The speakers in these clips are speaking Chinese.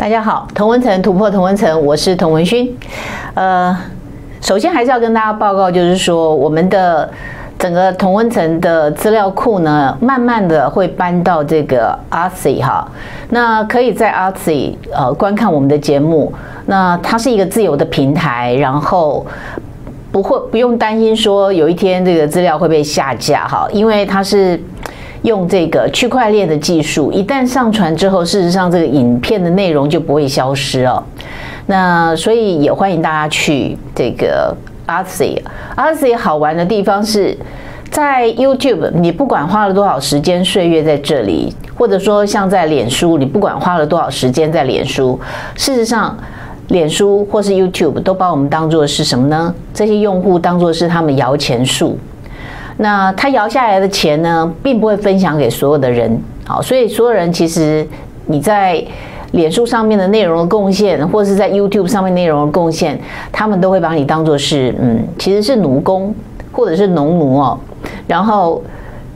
大家好，同温层突破同温层，我是童文勋。呃，首先还是要跟大家报告，就是说我们的整个同温层的资料库呢，慢慢的会搬到这个 Odysee 哈。那可以在 Odysee 呃观看我们的节目。那它是一个自由的平台，然后不会不用担心说有一天这个资料会被下架哈，因为它是。用这个区块链的技术，一旦上传之后，事实上这个影片的内容就不会消失哦。那所以也欢迎大家去这个 Odysee。Odysee 好玩的地方是在 YouTube，你不管花了多少时间岁月在这里，或者说像在脸书，你不管花了多少时间在脸书，事实上，脸书或是 YouTube 都把我们当作是什么呢？这些用户当作是他们摇钱树。那他摇下来的钱呢，并不会分享给所有的人，好，所以所有人其实你在脸书上面的内容的贡献，或是在 YouTube 上面内容的贡献，他们都会把你当做是，嗯，其实是奴工或者是农奴哦，然后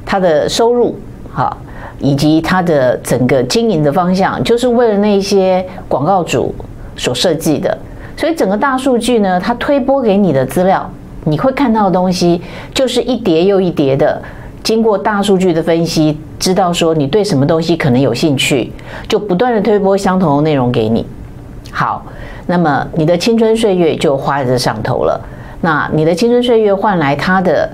他的收入，好，以及他的整个经营的方向，就是为了那些广告主所设计的，所以整个大数据呢，它推播给你的资料。你会看到的东西就是一叠又一叠的，经过大数据的分析，知道说你对什么东西可能有兴趣，就不断的推播相同的内容给你。好，那么你的青春岁月就花在这上头了。那你的青春岁月换来它的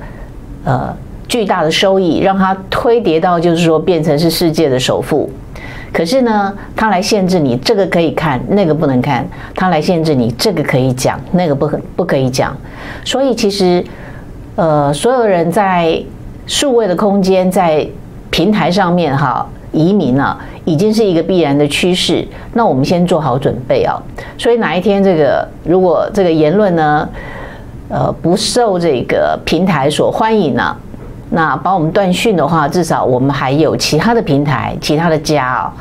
呃巨大的收益，让它推叠到就是说变成是世界的首富。可是呢，他来限制你这个可以看，那个不能看；他来限制你这个可以讲，那个不可不可以讲。所以其实，呃，所有人在数位的空间，在平台上面哈，移民啊，已经是一个必然的趋势。那我们先做好准备啊。所以哪一天这个如果这个言论呢，呃，不受这个平台所欢迎呢？那把我们断讯的话，至少我们还有其他的平台、其他的家哦。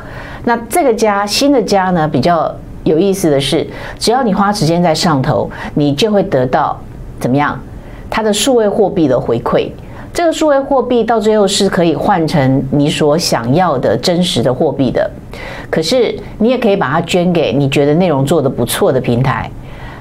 那这个家新的家呢，比较有意思的是，只要你花时间在上头，你就会得到怎么样？它的数位货币的回馈。这个数位货币到最后是可以换成你所想要的真实的货币的。可是你也可以把它捐给你觉得内容做得不错的平台，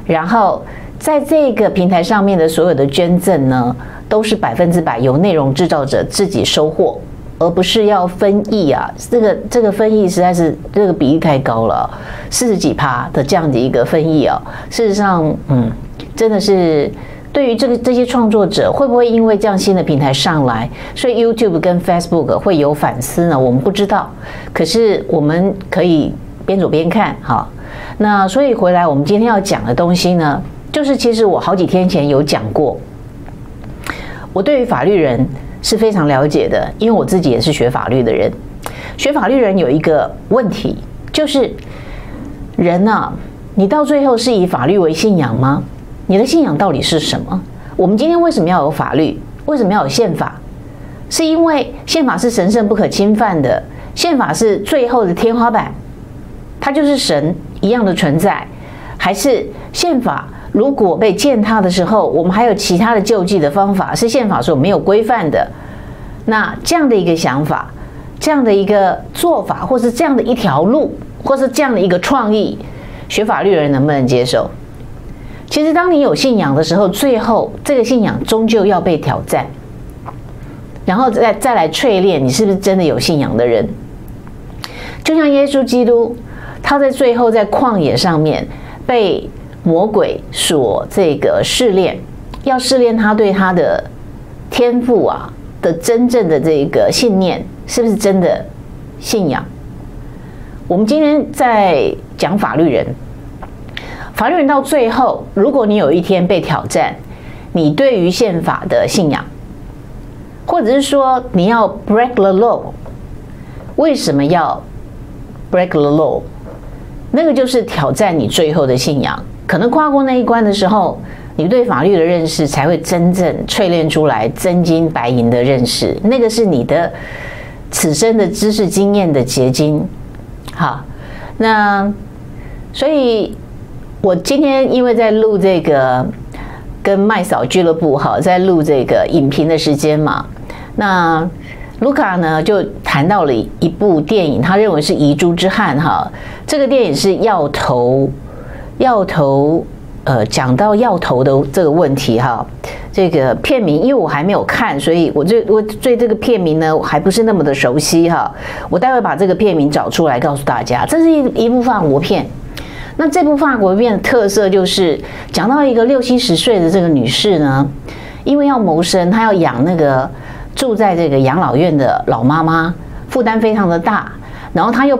然后在这个平台上面的所有的捐赠呢，都是百分之百由内容制造者自己收获，而不是要分益啊！这个这个分益实在是这个比例太高了，四十几趴的这样的一个分益啊！事实上，嗯，真的是对于这个这些创作者，会不会因为这样新的平台上来，所以 YouTube 跟 Facebook 会有反思呢？我们不知道。可是我们可以边走边看哈。那所以回来，我们今天要讲的东西呢，就是其实我好几天前有讲过。我对于法律人是非常了解的，因为我自己也是学法律的人。学法律人有一个问题，就是人啊，你到最后是以法律为信仰吗？你的信仰到底是什么？我们今天为什么要有法律？为什么要有宪法？是因为宪法是神圣不可侵犯的，宪法是最后的天花板，它就是神一样的存在，还是宪法？如果被践踏的时候，我们还有其他的救济的方法，是宪法所没有规范的。那这样的一个想法，这样的一个做法，或是这样的一条路，或是这样的一个创意，学法律的人能不能接受？其实，当你有信仰的时候，最后这个信仰终究要被挑战，然后再再来淬炼你是不是真的有信仰的人。就像耶稣基督，他在最后在旷野上面被。魔鬼所这个试炼，要试炼他对他的天赋啊的真正的这个信念，是不是真的信仰？我们今天在讲法律人，法律人到最后，如果你有一天被挑战，你对于宪法的信仰，或者是说你要 break the law，为什么要 break the law？那个就是挑战你最后的信仰。可能跨过那一关的时候，你对法律的认识才会真正淬炼出来真金白银的认识。那个是你的此生的知识经验的结晶。好，那所以，我今天因为在录这个跟麦嫂俱乐部哈，在录这个影评的时间嘛，那卢卡呢就谈到了一部电影，他认为是遗珠之憾哈。这个电影是要投，药头呃讲到药头的这个问题哈。这个片名因为我还没有看，所以我对我对这个片名呢还不是那么的熟悉哈。我待会把这个片名找出来告诉大家，这是一一部法国片。那这部法国片的特色就是讲到一个六七十岁的这个女士呢，因为要谋生，她要养那个。住在这个养老院的老妈妈负担非常的大，然后她又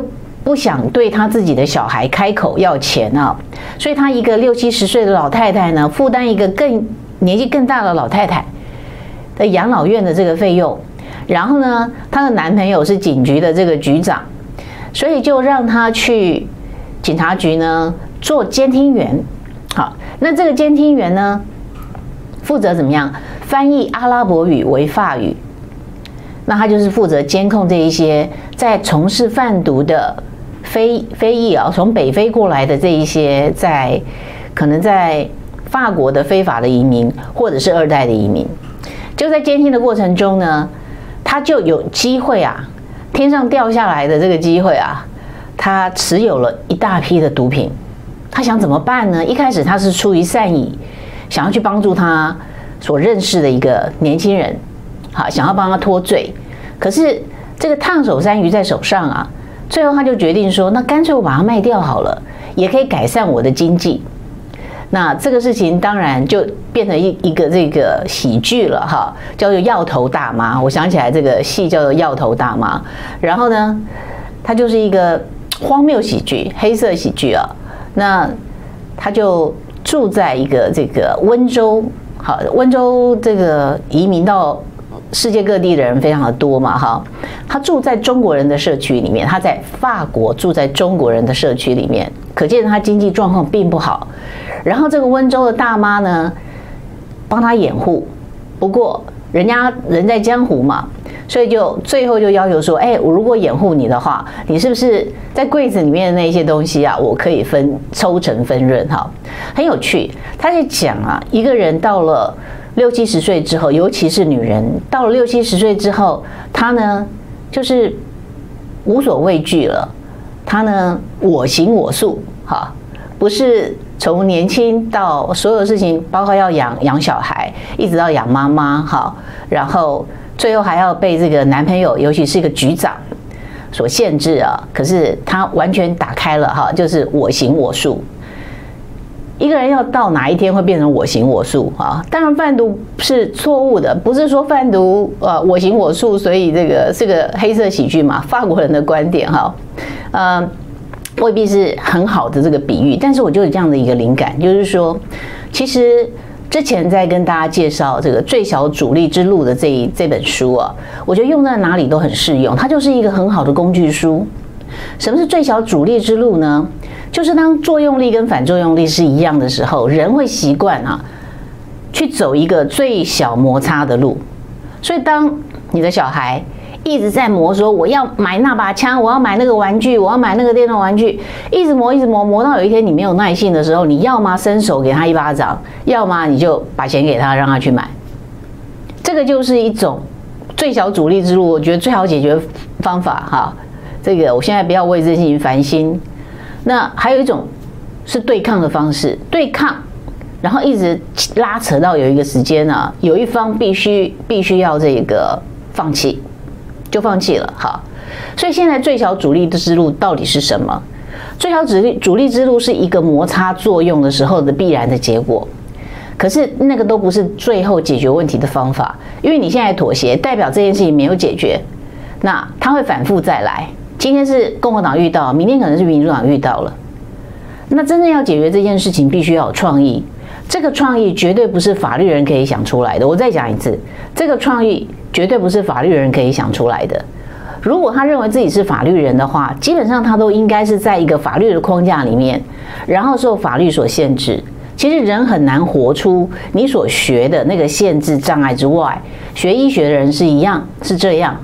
不想对他自己的小孩开口要钱啊，所以她一个六七十岁的老太太呢，负担一个更年纪更大的老太太的养老院的这个费用，然后呢，她的男朋友是警局的这个局长，所以就让她去警察局呢做监听员。好，那这个监听员呢，负责怎么样翻译阿拉伯语为法语？那他就是负责监控这一些在从事贩毒的非非裔啊，从北非过来的这一些在可能在法国的非法的移民或者是二代的移民，就在监听的过程中呢，他就有机会啊，天上掉下来的这个机会啊，他持有了一大批的毒品，他想怎么办呢？一开始他是出于善意，想要去帮助他所认识的一个年轻人。好，想要帮他脱罪，可是这个烫手山芋在手上啊，最后他就决定说，那干脆我把它卖掉好了，也可以改善我的经济。那这个事情当然就变成一一个这个喜剧了哈，叫做《药头大妈》。我想起来这个戏叫做《药头大妈》，然后呢，它就是一个荒谬喜剧、黑色喜剧啊。那他就住在一个这个温州，好，温州这个移民到。世界各地的人非常的多嘛，哈，他住在中国人的社区里面，他在法国住在中国人的社区里面，可见他经济状况并不好。然后这个温州的大妈呢，帮他掩护，不过人家人在江湖嘛，所以就最后就要求说，哎，我如果掩护你的话，你是不是在柜子里面的那些东西啊，我可以分抽成分润？哈，很有趣。他就讲啊，一个人到了。六七十岁之后，尤其是女人，到了六七十岁之后，她呢就是无所畏惧了。她呢我行我素，哈，不是从年轻到所有事情，包括要养养小孩，一直到养妈妈，哈，然后最后还要被这个男朋友，尤其是一个局长所限制啊。可是她完全打开了，哈，就是我行我素。一个人要到哪一天会变成我行我素啊？当然贩毒是错误的，不是说贩毒呃我行我素，所以这个是个黑色喜剧嘛？法国人的观点哈，呃未必是很好的这个比喻，但是我就有这样的一个灵感，就是说，其实之前在跟大家介绍这个最小阻力之路的这一这本书啊，我觉得用在哪里都很适用，它就是一个很好的工具书。什么是最小阻力之路呢？就是当作用力跟反作用力是一样的时候，人会习惯啊，去走一个最小摩擦的路。所以，当你的小孩一直在磨说我要买那把枪，我要买那个玩具，我要买那个电动玩具，一直磨，一直磨，磨到有一天你没有耐性的时候，你要么伸手给他一巴掌，要么你就把钱给他，让他去买。这个就是一种最小阻力之路，我觉得最好解决方法哈。这个我现在不要为这件事情烦心。那还有一种是对抗的方式，对抗，然后一直拉扯到有一个时间呢、啊，有一方必须必须要这个放弃，就放弃了。好，所以现在最小阻力的之路到底是什么？最小阻力阻力之路是一个摩擦作用的时候的必然的结果，可是那个都不是最后解决问题的方法，因为你现在妥协，代表这件事情没有解决，那它会反复再来。今天是共和党遇到，明天可能是民主党遇到了。那真正要解决这件事情，必须要有创意。这个创意绝对不是法律人可以想出来的。我再讲一次，这个创意绝对不是法律人可以想出来的。如果他认为自己是法律人的话，基本上他都应该是在一个法律的框架里面，然后受法律所限制。其实人很难活出你所学的那个限制障碍之外。学医学的人是一样，是这样。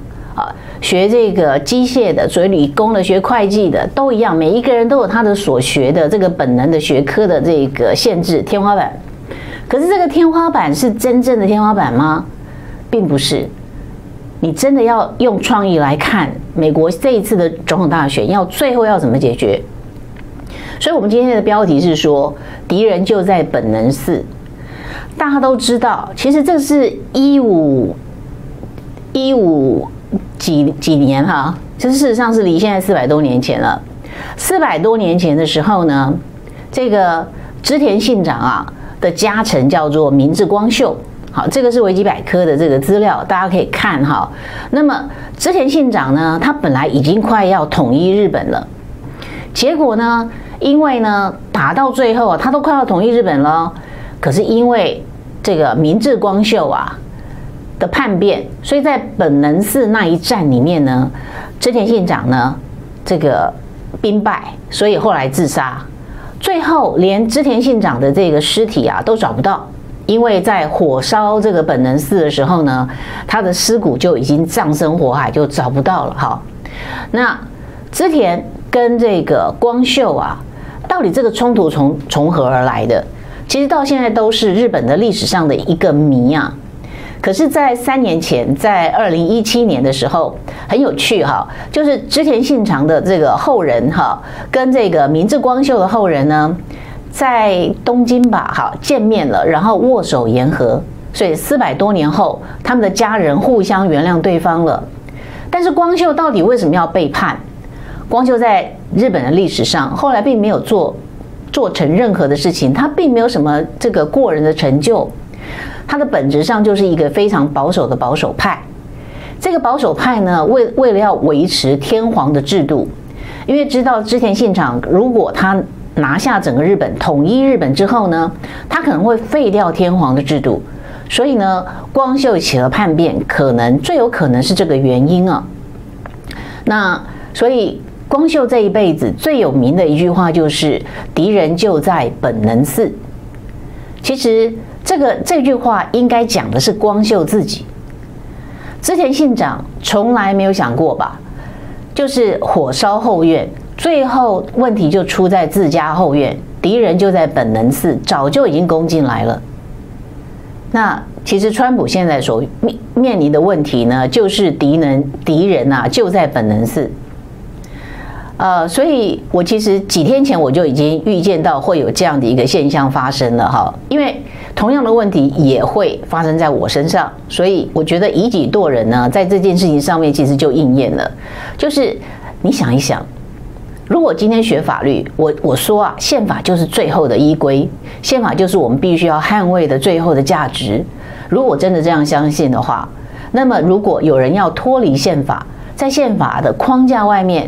学这个机械的，所以理工的，学会计的都一样，每一个人都有他的所学的这个本能的学科的这个限制天花板。可是这个天花板是真正的天花板吗？并不是。你真的要用创意来看美国这一次的总统大选，要最后要怎么解决？所以，我们今天的标题是说，敌人就在本能寺。大家都知道，其实这是一五一五几几年哈，这事实上是离现在四百多年前了。四百多年前的时候呢，这个织田信长啊的家臣叫做明治光秀。好，这个是维基百科的这个资料，大家可以看哈。那么织田信长呢，他本来已经快要统一日本了，结果呢，因为呢打到最后啊，他都快要统一日本了，可是因为这个明治光秀啊的叛变，所以在本能寺那一战里面呢，织田信长呢这个兵败，所以后来自杀，最后连织田信长的这个尸体啊都找不到。因为在火烧这个本能寺的时候呢，他的尸骨就已经葬身火海，就找不到了。哈，那织田跟这个光秀啊，到底这个冲突从从何而来的？其实到现在都是日本的历史上的一个谜啊。可是，在三年前，在二零一七年的时候，很有趣哈，就是织田信长的这个后人哈，跟这个明智光秀的后人呢。在东京吧，好见面了，然后握手言和，所以四百多年后，他们的家人互相原谅对方了。但是光秀到底为什么要背叛？光秀在日本的历史上，后来并没有做做成任何的事情，他并没有什么这个过人的成就，他的本质上就是一个非常保守的保守派。这个保守派呢，为为了要维持天皇的制度，因为知道织田信长如果他。拿下整个日本，统一日本之后呢，他可能会废掉天皇的制度，所以呢，光秀起了叛变，可能最有可能是这个原因啊。那所以光秀这一辈子最有名的一句话就是“敌人就在本能寺”。其实这个这句话应该讲的是光秀自己。织田信长从来没有想过吧？就是火烧后院。最后问题就出在自家后院，敌人就在本能寺，早就已经攻进来了。那其实川普现在所面面临的问题呢，就是敌人敌人啊就在本能寺。呃，所以我其实几天前我就已经预见到会有这样的一个现象发生了哈，因为同样的问题也会发生在我身上，所以我觉得以己度人呢，在这件事情上面其实就应验了，就是你想一想。如果今天学法律，我我说啊，宪法就是最后的依归，宪法就是我们必须要捍卫的最后的价值。如果真的这样相信的话，那么如果有人要脱离宪法，在宪法的框架外面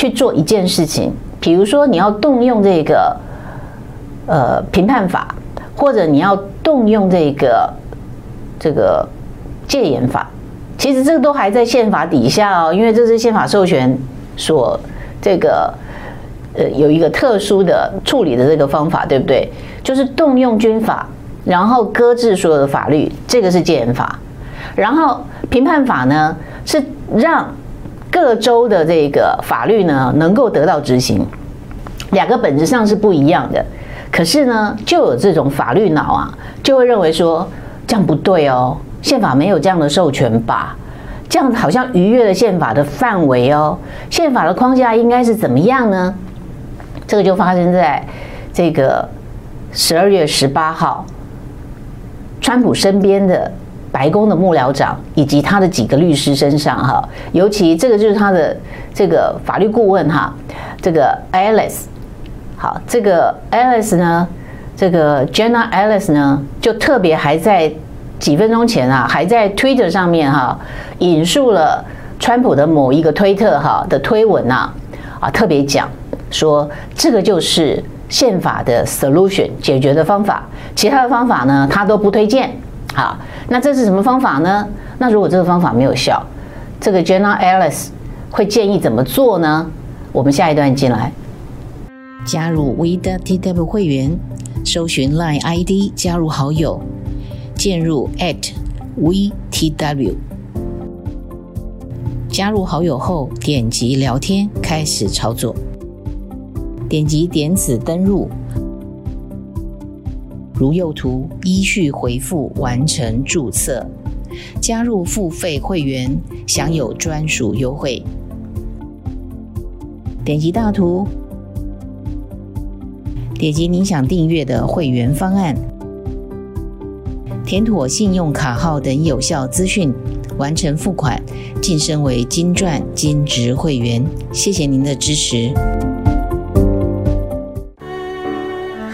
去做一件事情，比如说你要动用这个呃评判法，或者你要动用这个这个戒严法，其实这个都还在宪法底下哦，因为这是宪法授权所。这个呃，有一个特殊的处理的这个方法，对不对？就是动用军法，然后搁置所有的法律，这个是戒严法。然后评判法呢，是让各州的这个法律呢能够得到执行，两个本质上是不一样的。可是呢，就有这种法律脑啊，就会认为说这样不对哦，宪法没有这样的授权吧。这样好像逾越了宪法的范围哦，宪法的框架应该是怎么样呢？这个就发生在这个十二月十八号，川普身边的白宫的幕僚长以及他的几个律师身上哈，尤其这个就是他的这个法律顾问哈，这个 Alice，好，这个 Alice 呢，这个 Jenna Alice 呢，就特别还在。几分钟前啊，还在 Twitter 上面哈引述了川普的某一个推特哈的推文呐啊，特别讲说这个就是宪法的 solution 解决的方法，其他的方法呢他都不推荐。好，那这是什么方法呢？那如果这个方法没有效，这个 Jenna Ellis 会建议怎么做呢？我们下一段进来，加入 WeTW 会员，搜寻 Line ID 加入好友。进入 @VTW，加入好友后点击聊天开始操作，点击点此登入，如右图依序回复完成注册，加入付费会员，享有专属优惠。点击大图，点击您想订阅的会员方案，填妥信用卡号等有效资讯，完成付款，晋升为金钻金职会员。谢谢您的支持。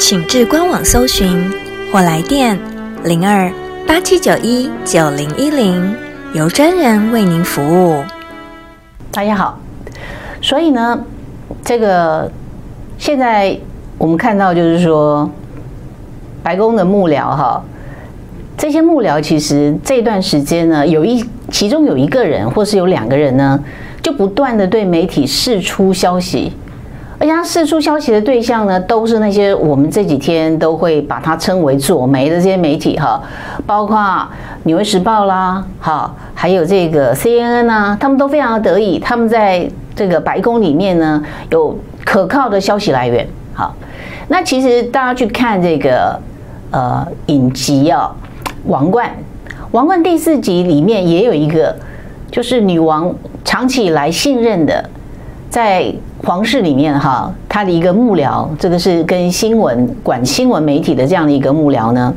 请至官网搜寻或来电零二八七九一九零一零，由专人为您服务。大家好，所以呢，这个现在我们看到就是说，白宫的幕僚哈，这些幕僚其实这段时间呢，有一其中有一个人或是有两个人呢，就不断的对媒体释出消息。而且他释出消息的对象呢，都是那些我们这几天都会把它称为左媒的这些媒体哈，包括《纽约时报》啦，哈，还有这个 CNN 啊，他们都非常的得意，他们在这个白宫里面呢有可靠的消息来源。好，那其实大家去看这个呃影集啊，《王冠》，《王冠》第四集里面也有一个，就是女王长期以来信任的。在皇室里面，哈，他的一个幕僚，这个是跟新闻管新闻媒体的这样的一个幕僚呢，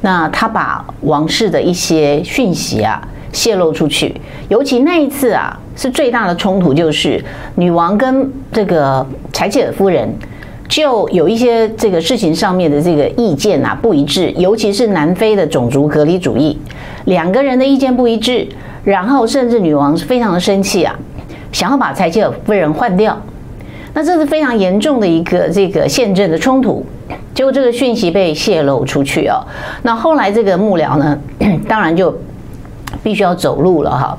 那他把王室的一些讯息啊泄露出去，尤其那一次啊，是最大的冲突，就是女王跟这个柴契尔夫人就有一些这个事情上面的这个意见啊不一致，尤其是南非的种族隔离主义，两个人的意见不一致，然后甚至女王是非常的生气啊。想要把柴契尔夫人换掉，那这是非常严重的一个这个宪政的冲突。结果这个讯息被泄露出去哦，那后来这个幕僚呢，当然就必须要走路了哈。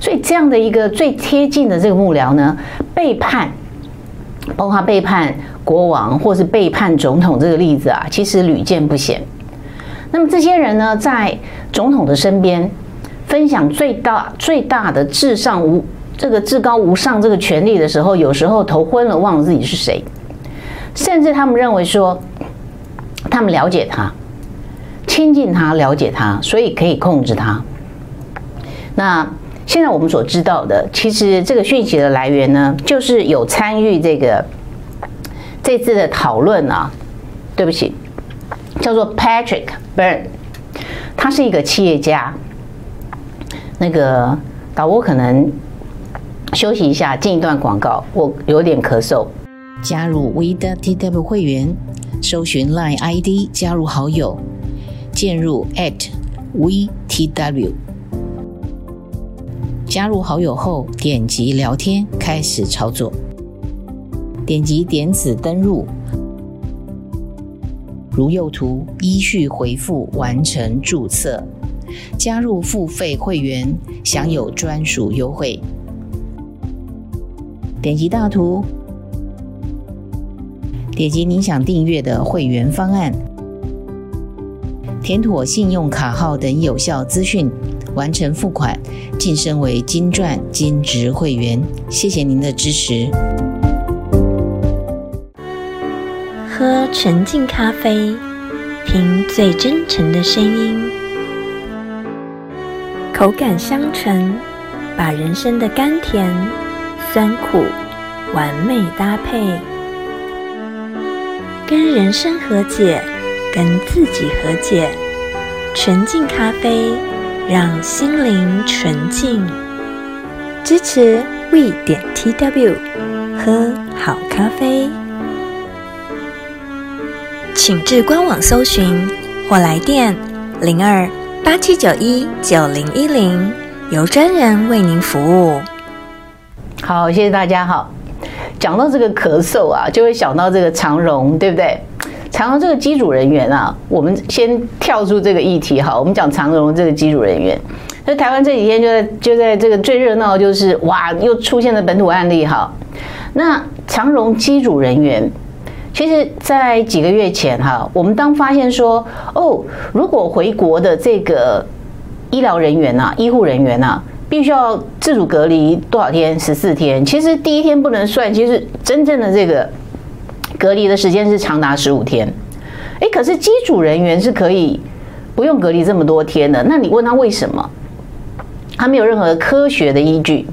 所以这样的一个最贴近的这个幕僚呢，背叛，包括背叛国王或是背叛总统这个例子啊，其实屡见不鲜。那么这些人呢，在总统的身边分享最大最大的至上无。这个至高无上这个权力的时候，有时候头昏了，忘了自己是谁，甚至他们认为说，他们了解他，亲近他，了解他，所以可以控制他。那现在我们所知道的，其实这个讯息的来源呢，就是有参与这个这次的讨论啊。对不起，叫做 Patrick Byrne，他是一个企业家。那个导播可能。休息一下，进一段广告。我有点咳嗽。加入 WeTW 会员，搜寻 Line ID 加入好友，进入 @WeTW。加入好友后，点击聊天，开始操作。点击点此登入，如右图，依序回复完成注册。加入付费会员，享有专属优惠。点击大图，点击您想订阅的会员方案，填妥信用卡号等有效资讯，完成付款，晋升为金钻金职会员。谢谢您的支持。喝纯净咖啡，听最真诚的声音，口感香醇，把人生的甘甜。酸苦完美搭配，跟人生和解，跟自己和解。纯净咖啡，让心灵纯净。支持 we 点 tw，喝好咖啡。请至官网搜寻或来电零二八七九一九零一零，由专人为您服务。好，谢谢大家。好，讲到这个咳嗽啊，就会想到这个长荣，对不对？长荣这个机组人员啊，我们先跳出这个议题哈，我们讲长荣这个机组人员。那台湾这几天就在就在这个最热闹，就是哇，又出现了本土案例哈。那长荣机组人员，其实，在几个月前哈，我们当发现说，哦，如果回国的这个医疗人员呐、医护人员呐，必须要自主隔离多少天？十四天。其实第一天不能算，其实真正的这个。隔离的时间是长达十五天，诶，可是机组人员是可以不用隔离这么多天的。那你问他为什么？他没有任何科学的依据。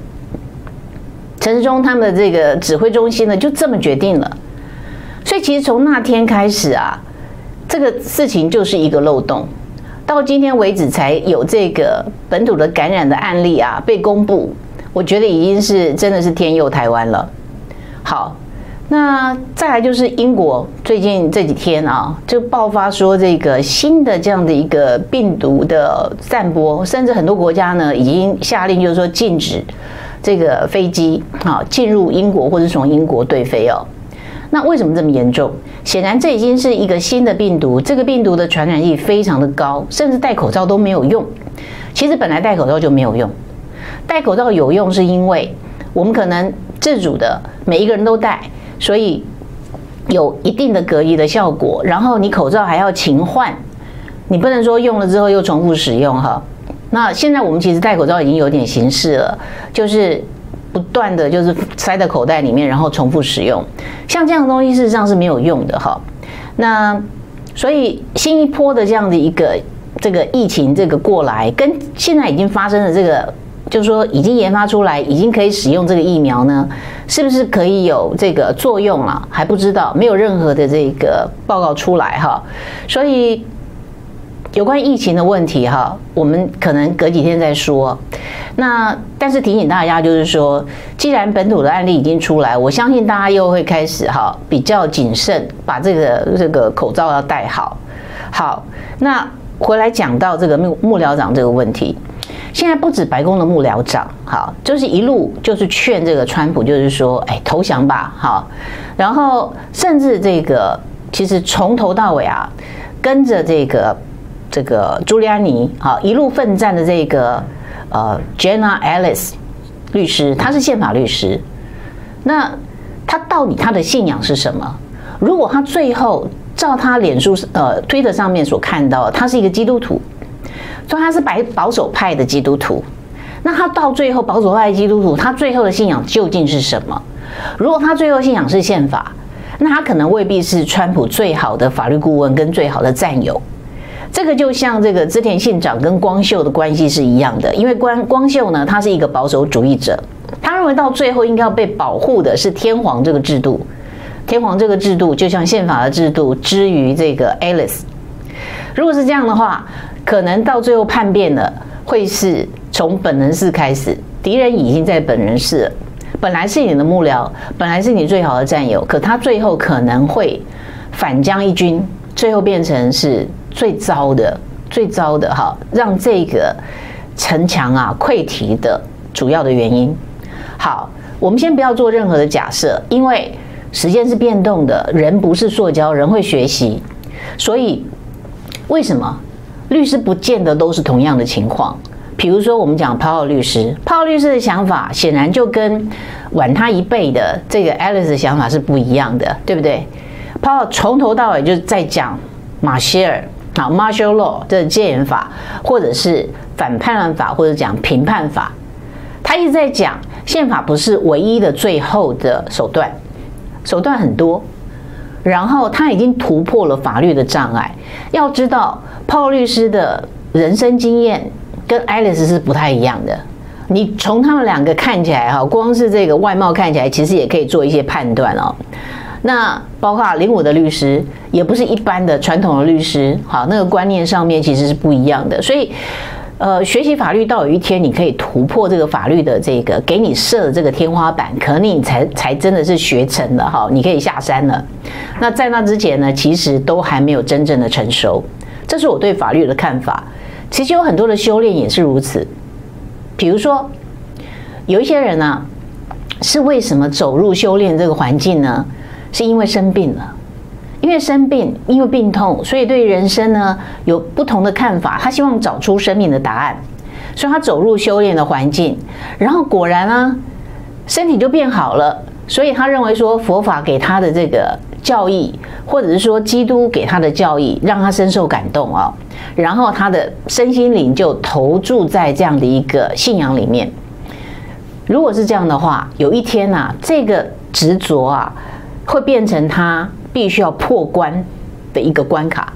陈世忠他们的这个指挥中心呢，就这么决定了。所以其实从那天开始啊，这个事情就是一个漏洞，到今天为止才有这个本土的感染的案例啊被公布。我觉得已经是真的是天佑台湾了。好。那再来就是英国最近这几天啊，就爆发说这个新的这样的一个病毒的散播，甚至很多国家呢已经下令，就是说禁止这个飞机啊进入英国或者从英国对飞哦。那为什么这么严重？显然这已经是一个新的病毒，这个病毒的传染力非常的高，甚至戴口罩都没有用。其实本来戴口罩就没有用，戴口罩有用是因为我们可能自主的每一个人都戴。所以有一定的隔离的效果，然后你口罩还要勤换，你不能说用了之后又重复使用哈。那现在我们其实戴口罩已经有点形式了，就是不断的就是塞在口袋里面，然后重复使用。像这样的东西事实上是没有用的哈。那所以新一波的这样的一个这个疫情这个过来，跟现在已经发生的这个。就是说，已经研发出来，已经可以使用这个疫苗呢，是不是可以有这个作用了？还不知道，没有任何的这个报告出来哈。所以，有关疫情的问题哈，我们可能隔几天再说。那但是提醒大家，就是说，既然本土的案例已经出来，我相信大家又会开始哈比较谨慎，把这个这个口罩要戴好。好，那回来讲到这个幕幕僚长这个问题。现在不止白宫的幕僚长，好，就是一路就是劝这个川普，就是说，哎，投降吧，好，然后甚至这个其实从头到尾啊，跟着这个这个朱利安尼，好，一路奋战的这个呃 Jenna Ellis 律师，他是宪法律师，那他到底他的信仰是什么？如果他最后照他脸书呃推特上面所看到，他是一个基督徒。说他是白保守派的基督徒，那他到最后保守派的基督徒，他最后的信仰究竟是什么？如果他最后信仰是宪法，那他可能未必是川普最好的法律顾问跟最好的战友。这个就像这个织田信长跟光秀的关系是一样的，因为光光秀呢，他是一个保守主义者，他认为到最后应该要被保护的是天皇这个制度，天皇这个制度就像宪法的制度之于这个 Alice。如果是这样的话。可能到最后叛变了，会是从本能寺开始，敌人已经在本能寺了。本来是你的幕僚，本来是你最好的战友，可他最后可能会反将一军，最后变成是最糟的、最糟的哈，让这个城墙啊溃堤的主要的原因。好，我们先不要做任何的假设，因为时间是变动的，人不是塑胶，人会学习，所以为什么？律师不见得都是同样的情况，比如说我们讲 Paul 律师，Paul 律师的想法显然就跟晚他一辈的这个 Alice 的想法是不一样的，对不对？Paul 从头到尾就是在讲马歇尔啊，Martial Law 的戒严法，或者是反叛乱法，或者讲评判法，他一直在讲宪法不是唯一的最后的手段，手段很多。然后他已经突破了法律的障碍。要知道，Paul 律师的人生经验跟 Alice 是不太一样的。你从他们两个看起来哈，光是这个外貌看起来，其实也可以做一些判断哦。那包括林武的律师，也不是一般的传统的律师，好，那个观念上面其实是不一样的。所以。呃，学习法律到有一天你可以突破这个法律的这个给你设的这个天花板，可能你才才真的是学成了哈，你可以下山了。那在那之前呢，其实都还没有真正的成熟。这是我对法律的看法。其实有很多的修炼也是如此。比如说，有一些人呢、是为什么走入修炼这个环境呢？是因为生病了。因为生病，因为病痛，所以对人生呢有不同的看法。他希望找出生命的答案，所以他走入修炼的环境，然后果然呢，身体就变好了。所以他认为说，佛法给他的这个教义，或者是说基督给他的教义，让他深受感动啊。然后他的身心灵就投注在这样的一个信仰里面。如果是这样的话，有一天呐，这个执着啊，会变成他必须要破关的一个关卡。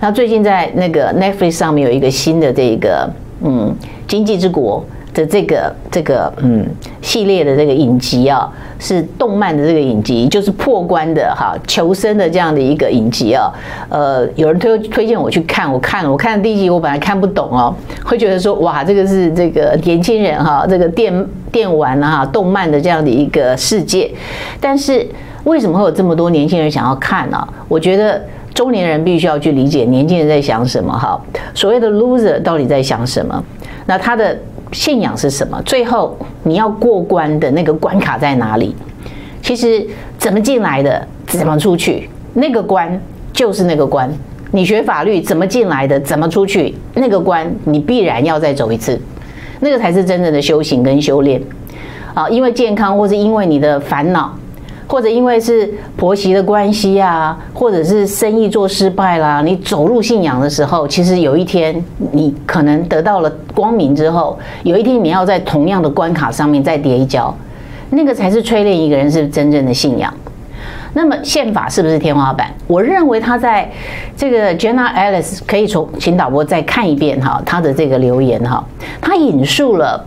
他最近在那个 Netflix 上面有一个新的这个嗯，经济之国。的这个这个嗯系列的这个影集啊，是动漫的这个影集，就是破关的哈求生的这样的一个影集啊。呃，有人推推荐我去看，我看了，我看了第一集，我本来看不懂哦，会觉得说哇，这个是这个年轻人哈，这个电电玩啊，动漫的这样的一个世界。但是为什么会有这么多年轻人想要看呢？我觉得中年人必须要去理解年轻人在想什么哈。所谓的 loser 到底在想什么？那他的。信仰是什么？最后你要过关的那个关卡在哪里？其实怎么进来的，怎么出去，那个关就是那个关。你学法律怎么进来的，怎么出去，那个关你必然要再走一次，那个才是真正的修行跟修炼啊！因为健康，或是因为你的烦恼。或者因为是婆媳的关系啊，或者是生意做失败啦，你走入信仰的时候，其实有一天你可能得到了光明之后，有一天你要在同样的关卡上面再跌一跤，那个才是淬炼一个人是真正的信仰。那么宪法是不是天花板？我认为他在这个 Jenna Ellis 可以从请导播再看一遍哈，他的这个留言哈，他引述了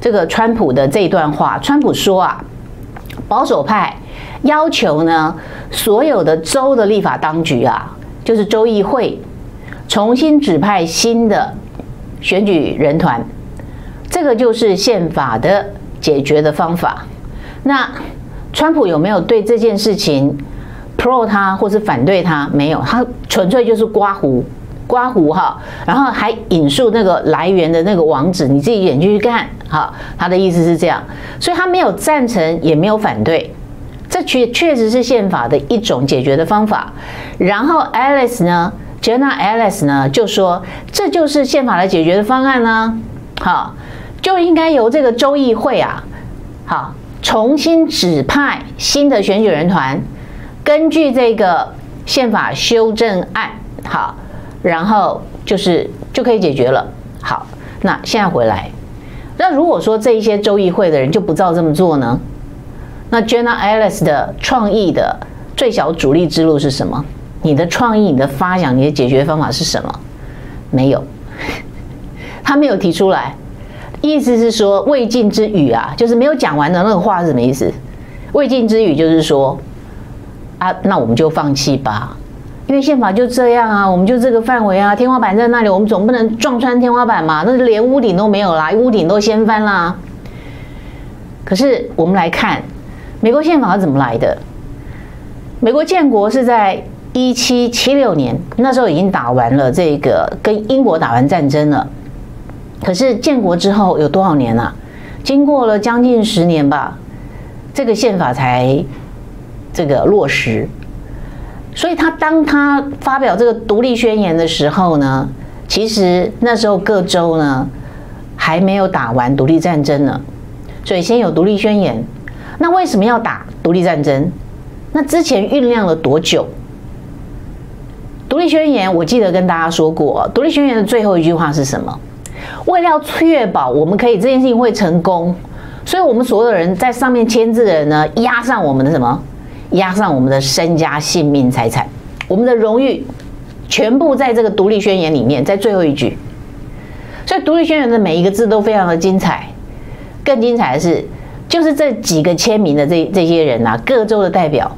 这个川普的这段话，川普说啊，保守派。要求呢，所有的州的立法当局啊，就是州议会，重新指派新的选举人团，这个就是宪法的解决的方法。那川普有没有对这件事情 pro 他或是反对他？没有，他纯粹就是刮胡刮胡哈，然后还引述那个来源的那个网址，你自己点进去看哈。他的意思是这样，所以他没有赞成，也没有反对。这确确实是宪法的一种解决的方法。然后 Alice 呢，Jenna Alice 呢，就说这就是宪法的解决的方案呢。好，就应该由这个州议会啊，好，重新指派新的选举人团，根据这个宪法修正案，好，然后就是就可以解决了。好，那现在回来，那如果说这一些州议会的人就不照这么做呢？那 Jenna Ellis 的创意的最小阻力之路是什么？你的创意、你的发想、你的解决方法是什么？没有，他没有提出来。意思是说未尽之语啊，就是没有讲完的那个话是什么意思？未尽之语就是说啊，那我们就放弃吧，因为宪法就这样啊，我们就这个范围啊，天花板在那里，我们总不能撞穿天花板嘛？那连屋顶都没有啦，屋顶都掀翻啦。可是我们来看。美国宪法是怎么来的？美国建国是在一七七六年，那时候已经打完了这个跟英国打完战争了。可是建国之后有多少年啊？经过了将近十年吧，这个宪法才这个落实。所以他当他发表这个独立宣言的时候呢，其实那时候各州呢还没有打完独立战争呢，所以先有独立宣言。那为什么要打独立战争？那之前酝酿了多久？独立宣言，我记得跟大家说过，独立宣言的最后一句话是什么？为了确保我们可以这件事情会成功，所以我们所有人在上面签字的人呢，押上我们的什么？押上我们的身家性命财产，我们的荣誉，全部在这个独立宣言里面，在最后一句。所以独立宣言的每一个字都非常的精彩，更精彩的是。就是这几个签名的这这些人呐、啊，各州的代表，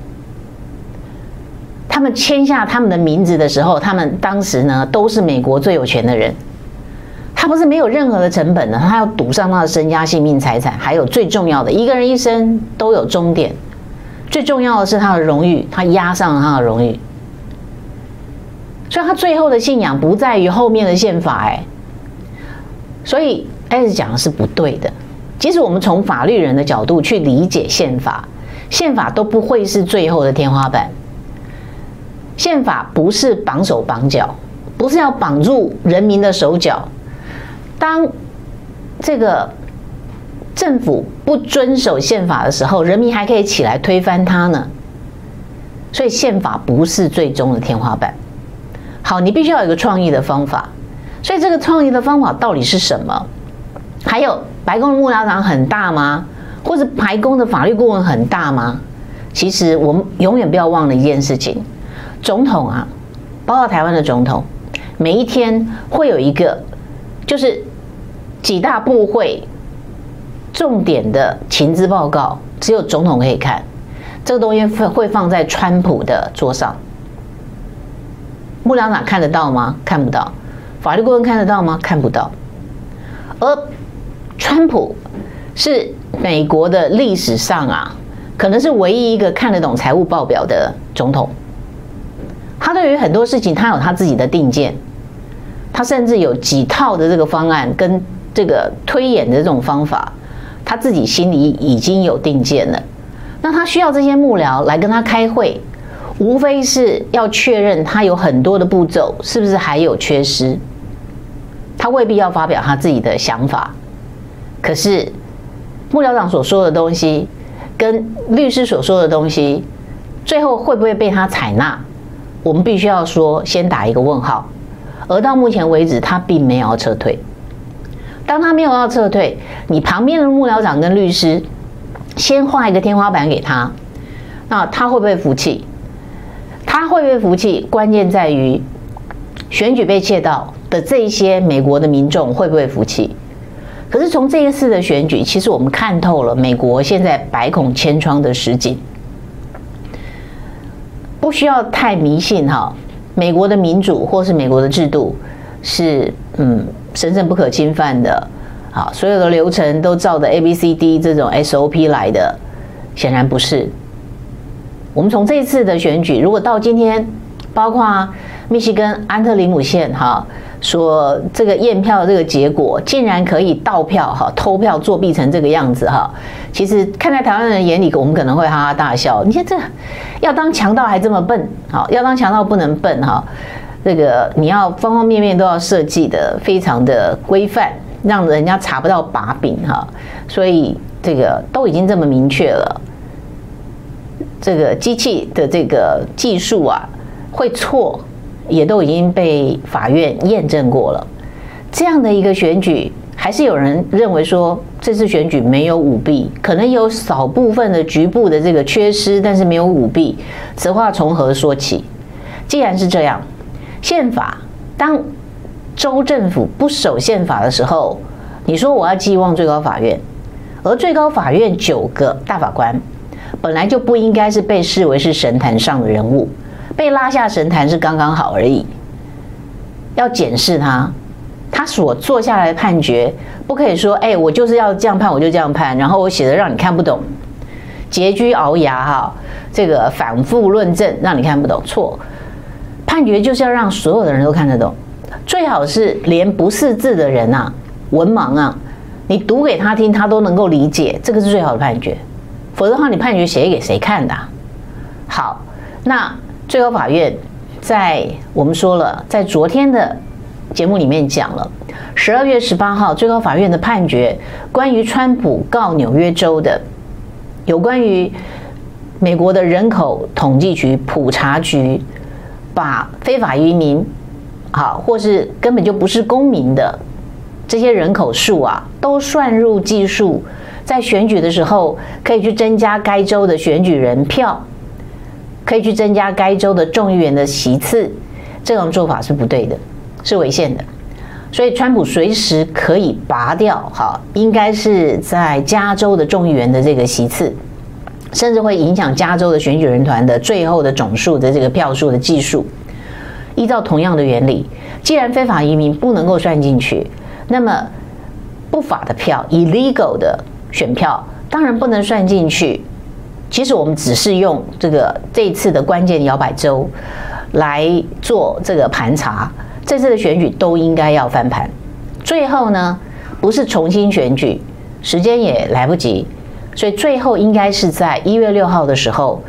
他们签下他们的名字的时候，他们当时呢都是美国最有钱的人。他不是没有任何的成本的，他要赌上他的身家性命财产，还有最重要的，一个人一生都有终点，最重要的是他的荣誉，他押上了他的荣誉。所以他最后的信仰不在于后面的宪法，哎，所以艾斯讲的是不对的。即使我们从法律人的角度去理解宪法，宪法都不会是最后的天花板。宪法不是绑手绑脚，不是要绑住人民的手脚。当这个政府不遵守宪法的时候，人民还可以起来推翻它呢。所以宪法不是最终的天花板。好，你必须要有一个创意的方法。所以这个创意的方法到底是什么？还有白宫的幕僚长很大吗？或者白宫的法律顾问很大吗？其实我们永远不要忘了一件事情：总统啊，包括台湾的总统，每一天会有一个，就是几大部会重点的情资报告，只有总统可以看。这个东西会会放在川普的桌上，幕僚长看得到吗？看不到。法律顾问看得到吗？看不到。而川普是。美国的历史上啊，可能是唯一一个看得懂财务报表的总统。他对于很多事情，他有他自己的定见，他甚至有几套的这个方案跟这个推演的这种方法，他自己心里已经有定见了。那他需要这些幕僚来跟他开会，无非是要确认他有很多的步骤是不是还有缺失。他未必要发表他自己的想法，可是。幕僚长所说的东西，跟律师所说的东西，最后会不会被他采纳？我们必须要说，先打一个问号。而到目前为止，他并没有要撤退。当他没有要撤退，你旁边的幕僚长跟律师先画一个天花板给他，那他会不会服气？他会不会服气？关键在于选举被窃盗的这一些美国的民众会不会服气？可是从这一次的选举，其实我们看透了美国现在百孔千疮的实景，不需要太迷信哈。美国的民主或是美国的制度是嗯神圣不可侵犯的，好，所有的流程都照着 A B C D 这种 S O P 来的，显然不是。我们从这一次的选举，如果到今天，包括密西根安特里姆县哈。说这个验票的这个结果竟然可以盗票哈，偷票作弊成这个样子哈，其实看在台湾人眼里，我们可能会哈哈大笑。你看这要当强盗还这么笨，好，要当强盗不能笨哈，这个你要方方面面都要设计的非常的规范，让人家查不到把柄哈。所以这个都已经这么明确了，这个机器的这个技术啊会错。也都已经被法院验证过了，这样的一个选举，还是有人认为说这次选举没有舞弊，可能有少部分的局部的这个缺失，但是没有舞弊。此话从何说起？既然是这样，宪法当州政府不守宪法的时候，你说我要寄望最高法院，而最高法院九个大法官本来就不应该是被视为是神坛上的人物。被拉下神坛是刚刚好而已，要检视他，他所做下来的判决，不可以说，哎，我就是要这样判，我就这样判，然后我写的让你看不懂，拮据熬牙哈，这个反复论证让你看不懂，错，判决就是要让所有的人都看得懂，最好是连不识字的人啊，文盲啊，你读给他听，他都能够理解，这个是最好的判决，否则的话，你判决写给谁看的？好，那。最高法院在我们说了，在昨天的节目里面讲了，十二月十八号最高法院的判决，关于川普告纽约州的，有关于美国的人口统计局普查局把非法移民，好，或是根本就不是公民的这些人口数啊，都算入计数，在选举的时候可以去增加该州的选举人票。可以去增加该州的众议员的席次，这种做法是不对的，是违宪的。所以，川普随时可以拔掉，哈，应该是在加州的众议员的这个席次，甚至会影响加州的选举人团的最后的总数的这个票数的计数。依照同样的原理，既然非法移民不能够算进去，那么不法的票 （illegal 的选票）当然不能算进去。其实我们只是用这个这次的关键摇摆州来做这个盘查，这次的选举都应该要翻盘。最后呢，不是重新选举，时间也来不及，所以最后应该是在一月六号的时候，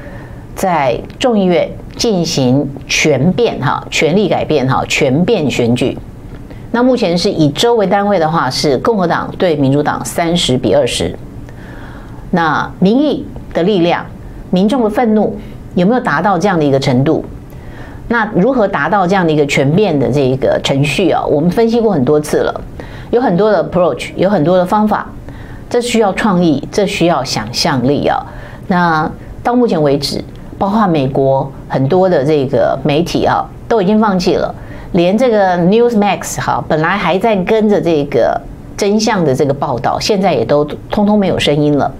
在众议院进行权变哈，权力改变哈，权变选举。那目前是以州为单位的话，是共和党对民主党三十比二十。那民意的力量，民众的愤怒有没有达到这样的一个程度？那如何达到这样的一个全变的这个程序啊？我们分析过很多次了，有很多的 approach，有很多的方法，这需要创意，这需要想象力啊。那到目前为止，包括美国很多的这个媒体啊，都已经放弃了。连这个 Newsmax 哈，本来还在跟着这个真相的这个报道，现在也都通通没有声音了。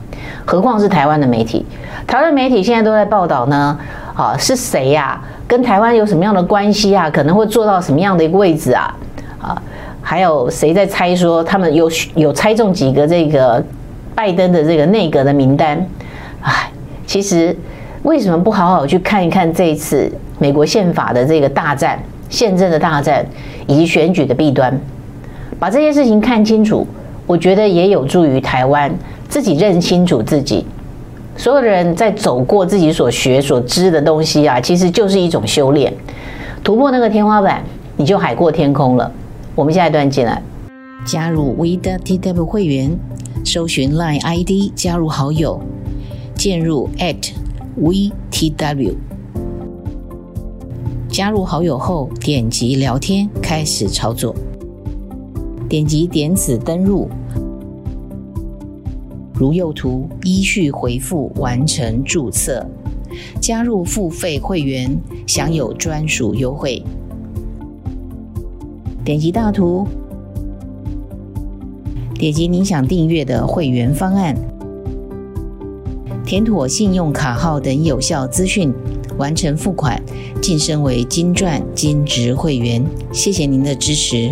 何况是台湾的媒体，台湾媒体现在都在报道呢。啊，是谁呀？跟台湾有什么样的关系啊？可能会做到什么样的一个位置啊？啊，还有谁在猜说他们有有猜中几个这个拜登的这个内阁的名单？哎，其实为什么不好好去看一看这一次美国宪法的这个大战？宪政的大战以及选举的弊端，把这些事情看清楚，我觉得也有助于台湾自己认清楚自己。所有的人在走过自己所学所知的东西啊，其实就是一种修炼。突破那个天花板，你就海阔天空了。我们下一段进来，加入 WeTW 会员，搜寻 Line ID 加入好友，进入 @WeTW。加入好友后，点击聊天开始操作。点击点此登入，如右图依序回复完成注册。加入付费会员，享有专属优惠。点击大图，点击您想订阅的会员方案，填妥信用卡号等有效资讯。完成付款，晋升为金钻金值会员。谢谢您的支持。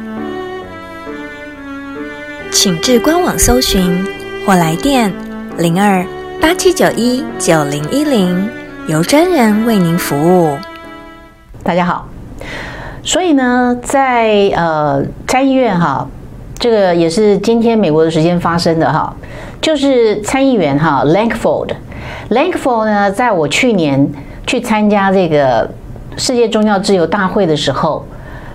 请至官网搜寻或来电零二八七九一九零一零，由专人为您服务。大家好，所以呢，在呃参议院哈，这个也是今天美国的时间发生的哈，就是参议员哈 Lankford。Lankford 呢，在我去年去参加这个世界宗教自由大会的时候，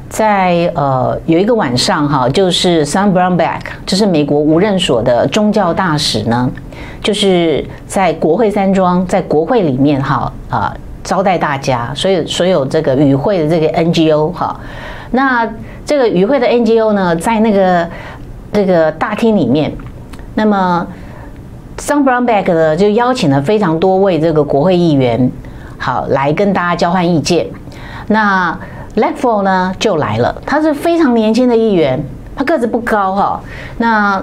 在呃有一个晚上哈，就是 Sam Brownback，就是美国无任所的宗教大使呢，就是在国会山庄，在国会里面哈啊、招待大家，所有所有这个与会的这个 NGO 哈，那这个与会的 NGO 呢，在那个这个大厅里面，那么。Sam Brownback 呢，就邀请了非常多位这个国会议员，好来跟大家交换意见。那 Lankford 呢就来了，他是非常年轻的议员，他个子不高哈。那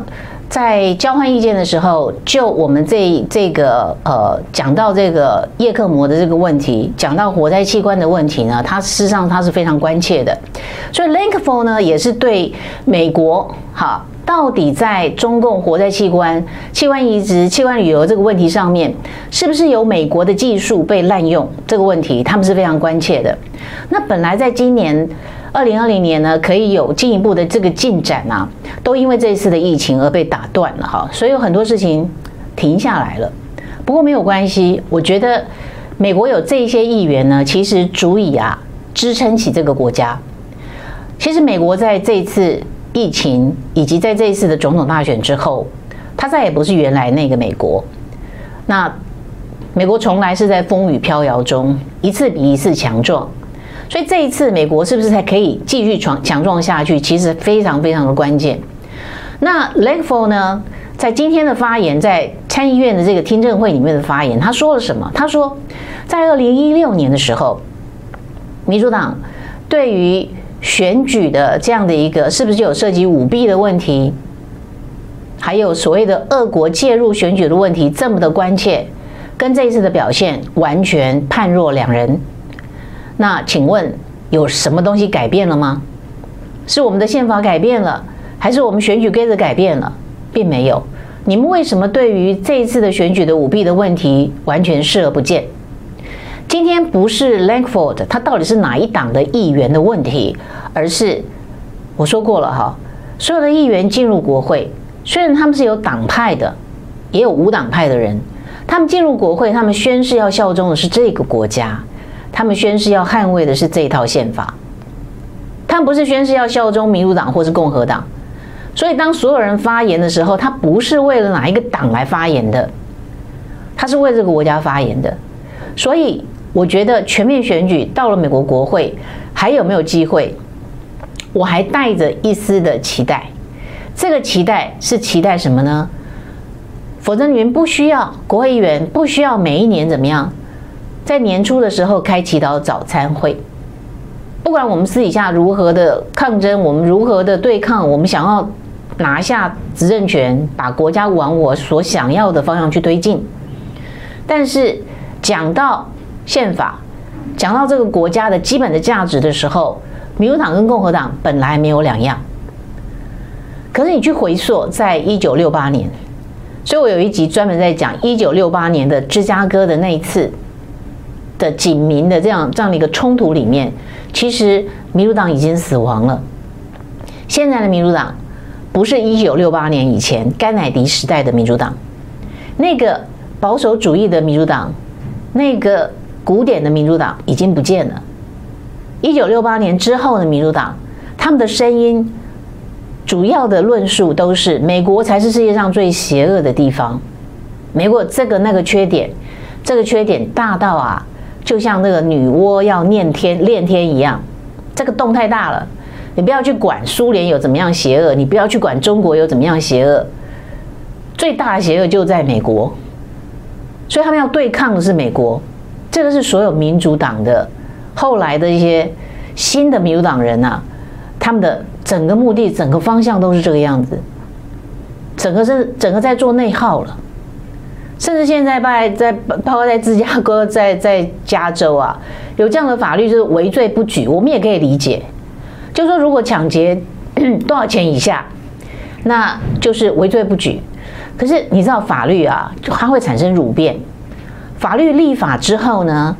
在交换意见的时候，就我们这这个呃讲到这个叶克膜的这个问题，讲到火灾器官的问题呢，他事实上他是非常关切的。所以 Lankford 呢也是对美国哈。到底在中共活在器官、器官移植、器官旅游这个问题上面，是不是有美国的技术被滥用？这个问题他们是非常关切的。那本来在今年二零二零年呢，可以有进一步的这个进展啊，都因为这一次的疫情而被打断了哈，所以有很多事情停下来了。不过没有关系，我觉得美国有这些议员呢，其实足以啊支撑起这个国家。其实美国在这一次。疫情以及在这一次的总统大选之后，他再也不是原来那个美国。那美国从来是在风雨飘摇中，一次比一次强壮。所以这一次美国是不是才可以继续强强壮下去？其实非常非常的关键。那 l a n f o r 呢，在今天的发言，在参议院的这个听证会里面的发言，他说了什么？他说，在二零一六年的时候，民主党对于选举的这样的一个是不是就有涉及舞弊的问题？还有所谓的俄国介入选举的问题这么的关切，跟这一次的表现完全判若两人。那请问有什么东西改变了吗？是我们的宪法改变了，还是我们选举规则改变了？并没有。你们为什么对于这一次的选举的舞弊的问题完全视而不见？今天不是 Lankford 他到底是哪一党的议员的问题，而是我说过了哈，所有的议员进入国会，虽然他们是有党派的，也有无党派的人，他们进入国会，他们宣誓要效忠的是这个国家，他们宣誓要捍卫的是这一套宪法，他们不是宣誓要效忠民主党或是共和党。所以，当所有人发言的时候，他不是为了哪一个党来发言的，他是为这个国家发言的。所以，我觉得全面选举到了美国国会还有没有机会？我还带着一丝的期待。这个期待是期待什么呢？否则你们不需要国会议员不需要每一年怎么样，在年初的时候开祈祷早餐会。不管我们私底下如何的抗争，我们如何的对抗，我们想要。拿下执政权，把国家往我所想要的方向去推进。但是讲到宪法，讲到这个国家的基本的价值的时候，民主党跟共和党本来没有两样。可是你去回溯，在一九六八年，所以我有一集专门在讲一九六八年的芝加哥的那一次的警民的这样这样的一个冲突里面，其实民主党已经死亡了。现在的民主党。不是一九六八年以前甘乃迪时代的民主党，那个保守主义的民主党，那个古典的民主党已经不见了。一九六八年之后的民主党，他们的声音主要的论述都是美国才是世界上最邪恶的地方，美国这个那个缺点，这个缺点大到啊，就像那个女娲要念天炼天一样，这个洞太大了。你不要去管苏联有怎么样邪恶，你不要去管中国有怎么样邪恶，最大的邪恶就在美国，所以他们要对抗的是美国。这个是所有民主党的后来的一些新的民主党人呐，他们的整个目的、整个方向都是这个样子，整个是整个在做内耗了，甚至现在在在包括在芝加哥、在在加州啊，有这样的法律就是围罪不举，我们也可以理解。就说如果抢劫 多少钱以下，那就是围罪不举。可是你知道法律啊，它会产生蠕变。法律立法之后呢，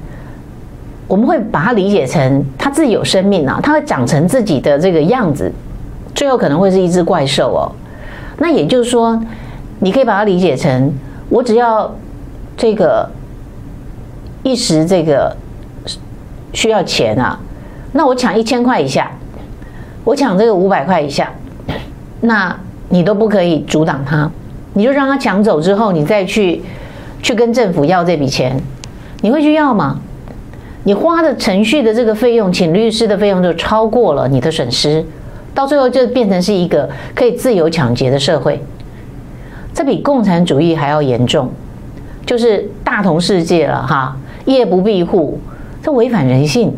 我们会把它理解成它自己有生命啊，它会长成自己的这个样子，最后可能会是一只怪兽哦。那也就是说，你可以把它理解成，我只要这个一时这个需要钱啊，那我抢一千块以下。我抢这个五百块以下，那你都不可以阻挡他，你就让他抢走之后，你再去去跟政府要这笔钱，你会去要吗？你花的程序的这个费用，请律师的费用就超过了你的损失，到最后就变成是一个可以自由抢劫的社会，这比共产主义还要严重，就是大同世界了哈，夜不闭户，这违反人性，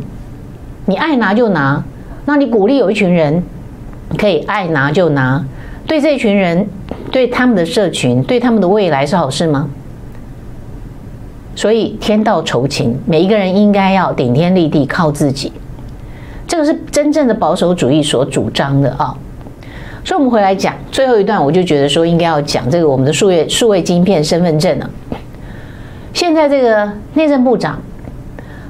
你爱拿就拿。那你鼓励有一群人可以爱拿就拿，对这群人、对他们的社群、对他们的未来是好事吗？所以天道酬勤，每一个人应该要顶天立地，靠自己。这个是真正的保守主义所主张的啊。所以，我们回来讲最后一段，我就觉得说应该要讲这个我们的数位数位晶片身份证了。现在这个内政部长，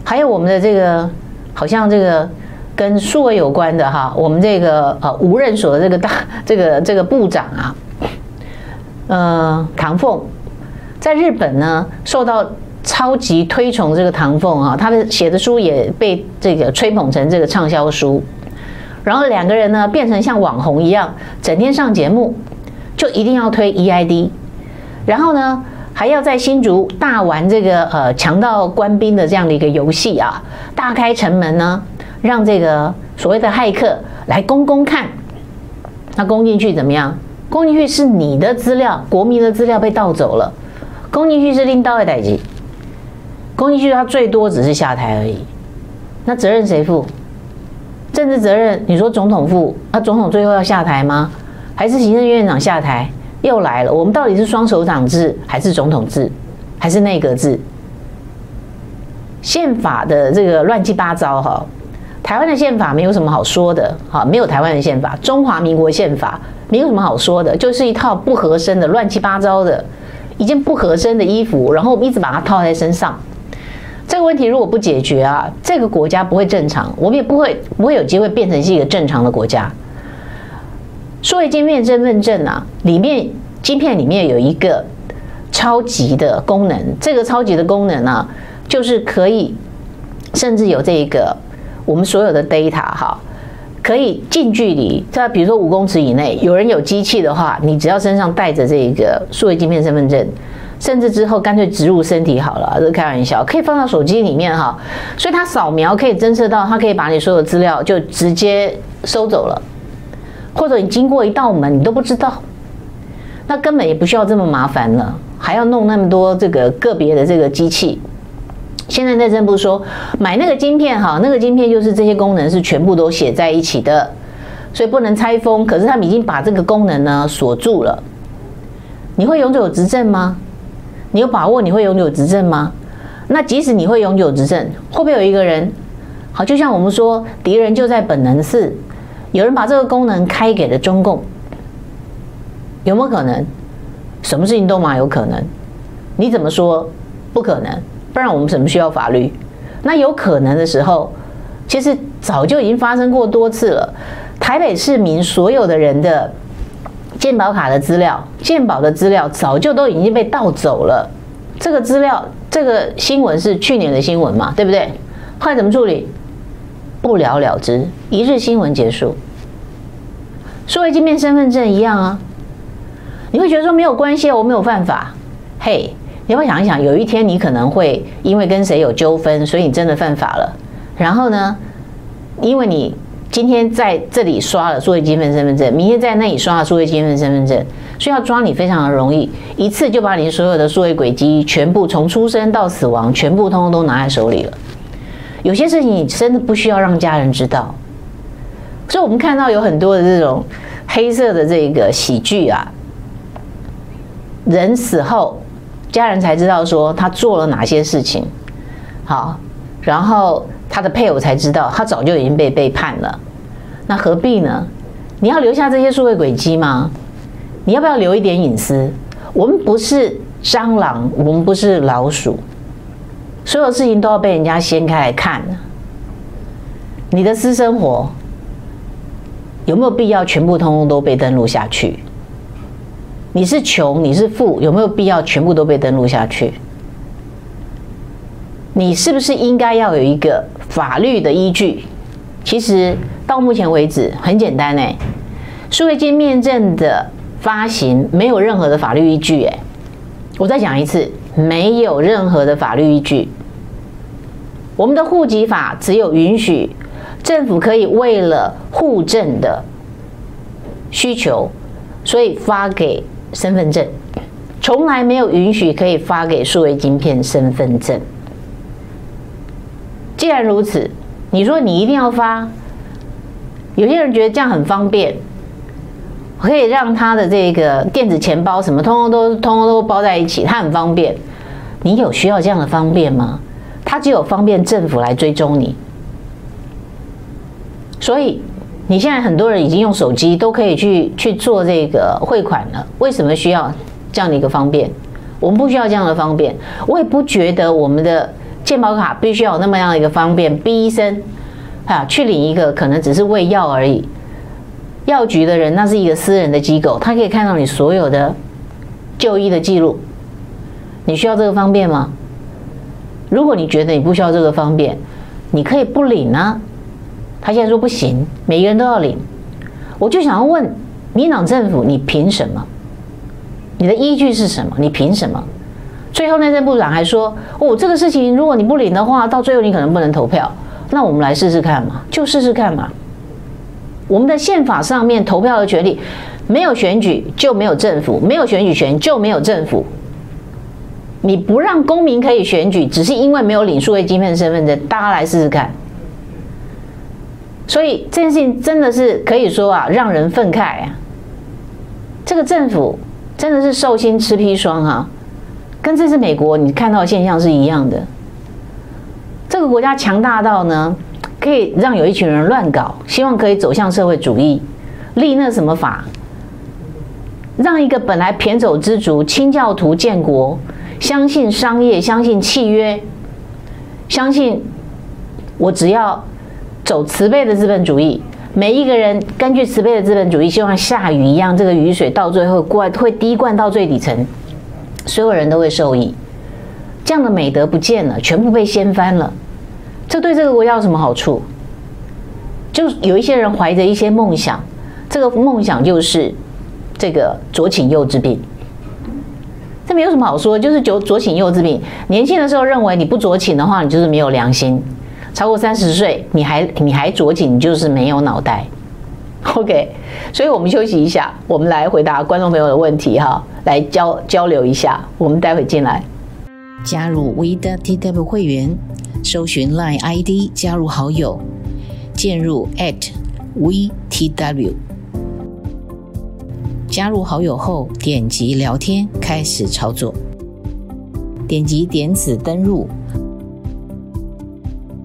还有我们的这个，好像这个。跟数位有关的哈，我们这个呃无人所的这个大 这个这个部长啊，呃唐凤，在日本呢受到超级推崇，这个唐凤啊，他的写的书也被这个吹捧成这个畅销书，然后两个人呢变成像网红一样，整天上节目，就一定要推 EID，然后呢还要在新竹大玩这个呃强盗官兵的这样的一个游戏啊，大开城门呢。让这个所谓的骇客来攻攻看，那攻进去怎么样？攻进去是你的资料，国民的资料被盗走了，攻进去是拎刀的代志，攻进去他最多只是下台而已，那责任谁负？政治责任？你说总统负？那总统最后要下台吗？还是行政院长下台？又来了，我们到底是双首长制还是总统制？还是内阁制？宪法的这个乱七八糟哈，台湾的宪法没有什么好说的，哈，没有台湾的宪法，中华民国宪法没有什么好说的，就是一套不合身的乱七八糟的一件不合身的衣服，然后我们一直把它套在身上。这个问题如果不解决啊，这个国家不会正常，我们也不会不会有机会变成是一个正常的国家。数位晶片身份证啊，里面晶片里面有一个超级的功能，这个超级的功能啊。就是可以，甚至有这个我们所有的 data 哈，可以近距离在比如说五公尺以内，有人有机器的话，你只要身上带着这个数位晶片身份证，甚至之后干脆植入身体好了，这开玩笑，可以放到手机里面哈，所以它扫描可以侦测到，它可以把你所有资料就直接收走了，或者你经过一道门你都不知道，那根本也不需要这么麻烦了，还要弄那么多这个个别的这个机器。现在内政部说买那个晶片哈，那个晶片就是这些功能是全部都写在一起的，所以不能拆封。可是他们已经把这个功能呢锁住了。你会永久执政吗？你有把握你会永久执政吗？那即使你会永久执政，会不会有一个人好？就像我们说，敌人就在本能寺，有人把这个功能开给了中共，有没有可能？什么事情都嘛有可能。你怎么说不可能？不然我们怎么需要法律？那有可能的时候，其实早就已经发生过多次了。台北市民所有的人的健保卡的资料、健保的资料，早就都已经被盗走了。这个资料，这个新闻是去年的新闻嘛，对不对？后来怎么处理？不了了之，一日新闻结束。数位晶片身份证一样啊，你会觉得说没有关系，我没有犯法，嘿。你要不要想一想，有一天你可能会因为跟谁有纠纷，所以你真的犯法了。然后呢，因为你今天在这里刷了数位晶片身份证，明天在那里刷了数位晶片身份证，所以要抓你非常的容易，一次就把你所有的数位轨迹全部从出生到死亡全部通通都拿在手里了。有些事情你真的不需要让家人知道。所以我们看到有很多的这种黑色的这个喜剧啊，人死后。家人才知道说他做了哪些事情，好，然后他的配偶才知道他早就已经被背叛了，那何必呢？你要留下这些数位轨迹吗？你要不要留一点隐私？我们不是蟑螂，我们不是老鼠，所有事情都要被人家掀开来看。你的私生活有没有必要全部通通都被登录下去？你是穷，你是富，有没有必要全部都被登录下去？你是不是应该要有一个法律的依据？其实到目前为止很简单哎，数位晶片证的发行没有任何的法律依据哎，我再讲一次，没有任何的法律依据。我们的户籍法只有允许政府可以为了户政的需求，所以发给。身份证从来没有允许可以发给数位晶片身份证。既然如此，你说你一定要发，有些人觉得这样很方便，可以让他的这个电子钱包什么通通都通通都包在一起，他很方便。你有需要这样的方便吗？他只有方便政府来追踪你，所以。你现在很多人已经用手机都可以去去做这个汇款了，为什么需要这样的一个方便？我们不需要这样的方便，我也不觉得我们的健保卡必须要有那么样的一个方便。逼医生啊，去领一个可能只是喂药而已，药局的人那是一个私人的机构，他可以看到你所有的就医的记录。你需要这个方便吗？如果你觉得你不需要这个方便，你可以不领啊。他现在说不行，每个人都要领。我就想要问民党政府，你凭什么？你的依据是什么？你凭什么？最后内政部长还说：“哦，这个事情如果你不领的话，到最后你可能不能投票。”那我们来试试看嘛，就试试看嘛。我们的宪法上面投票的权利，没有选举就没有政府，没有选举权就没有政府。你不让公民可以选举，只是因为没有领数位晶片身份证，大家来试试看。所以这件事情真的是可以说啊，让人愤慨啊！这个政府真的是寿星吃砒霜啊！跟这次美国你看到的现象是一样的。这个国家强大到呢，可以让有一群人乱搞，希望可以走向社会主义，立那什么法，让一个本来胼手之足、清教徒建国，相信商业、相信契约、相信我只要走慈悲的资本主义，每一个人根据慈悲的资本主义，希望下雨一样，这个雨水到最后灌会滴灌到最底层，所有人都会受益。这样的美德不见了，全部被掀翻了。这对这个国家有什么好处？就有一些人怀着一些梦想，这个梦想就是这个左倾右治病。这没有什么好说，就是左左倾右治病。年轻的时候认为你不左倾的话，你就是没有良心；超过三十岁，你还你还左倾，你就是没有脑袋。OK，所以我们休息一下，我们来回答观众朋友的问题哈，来交交流一下。我们待会进来。加入 We.TW 会员，搜寻 Line ID 加入好友，键入 @WeTW。加入好友后，点击聊天开始操作，点击点此登入，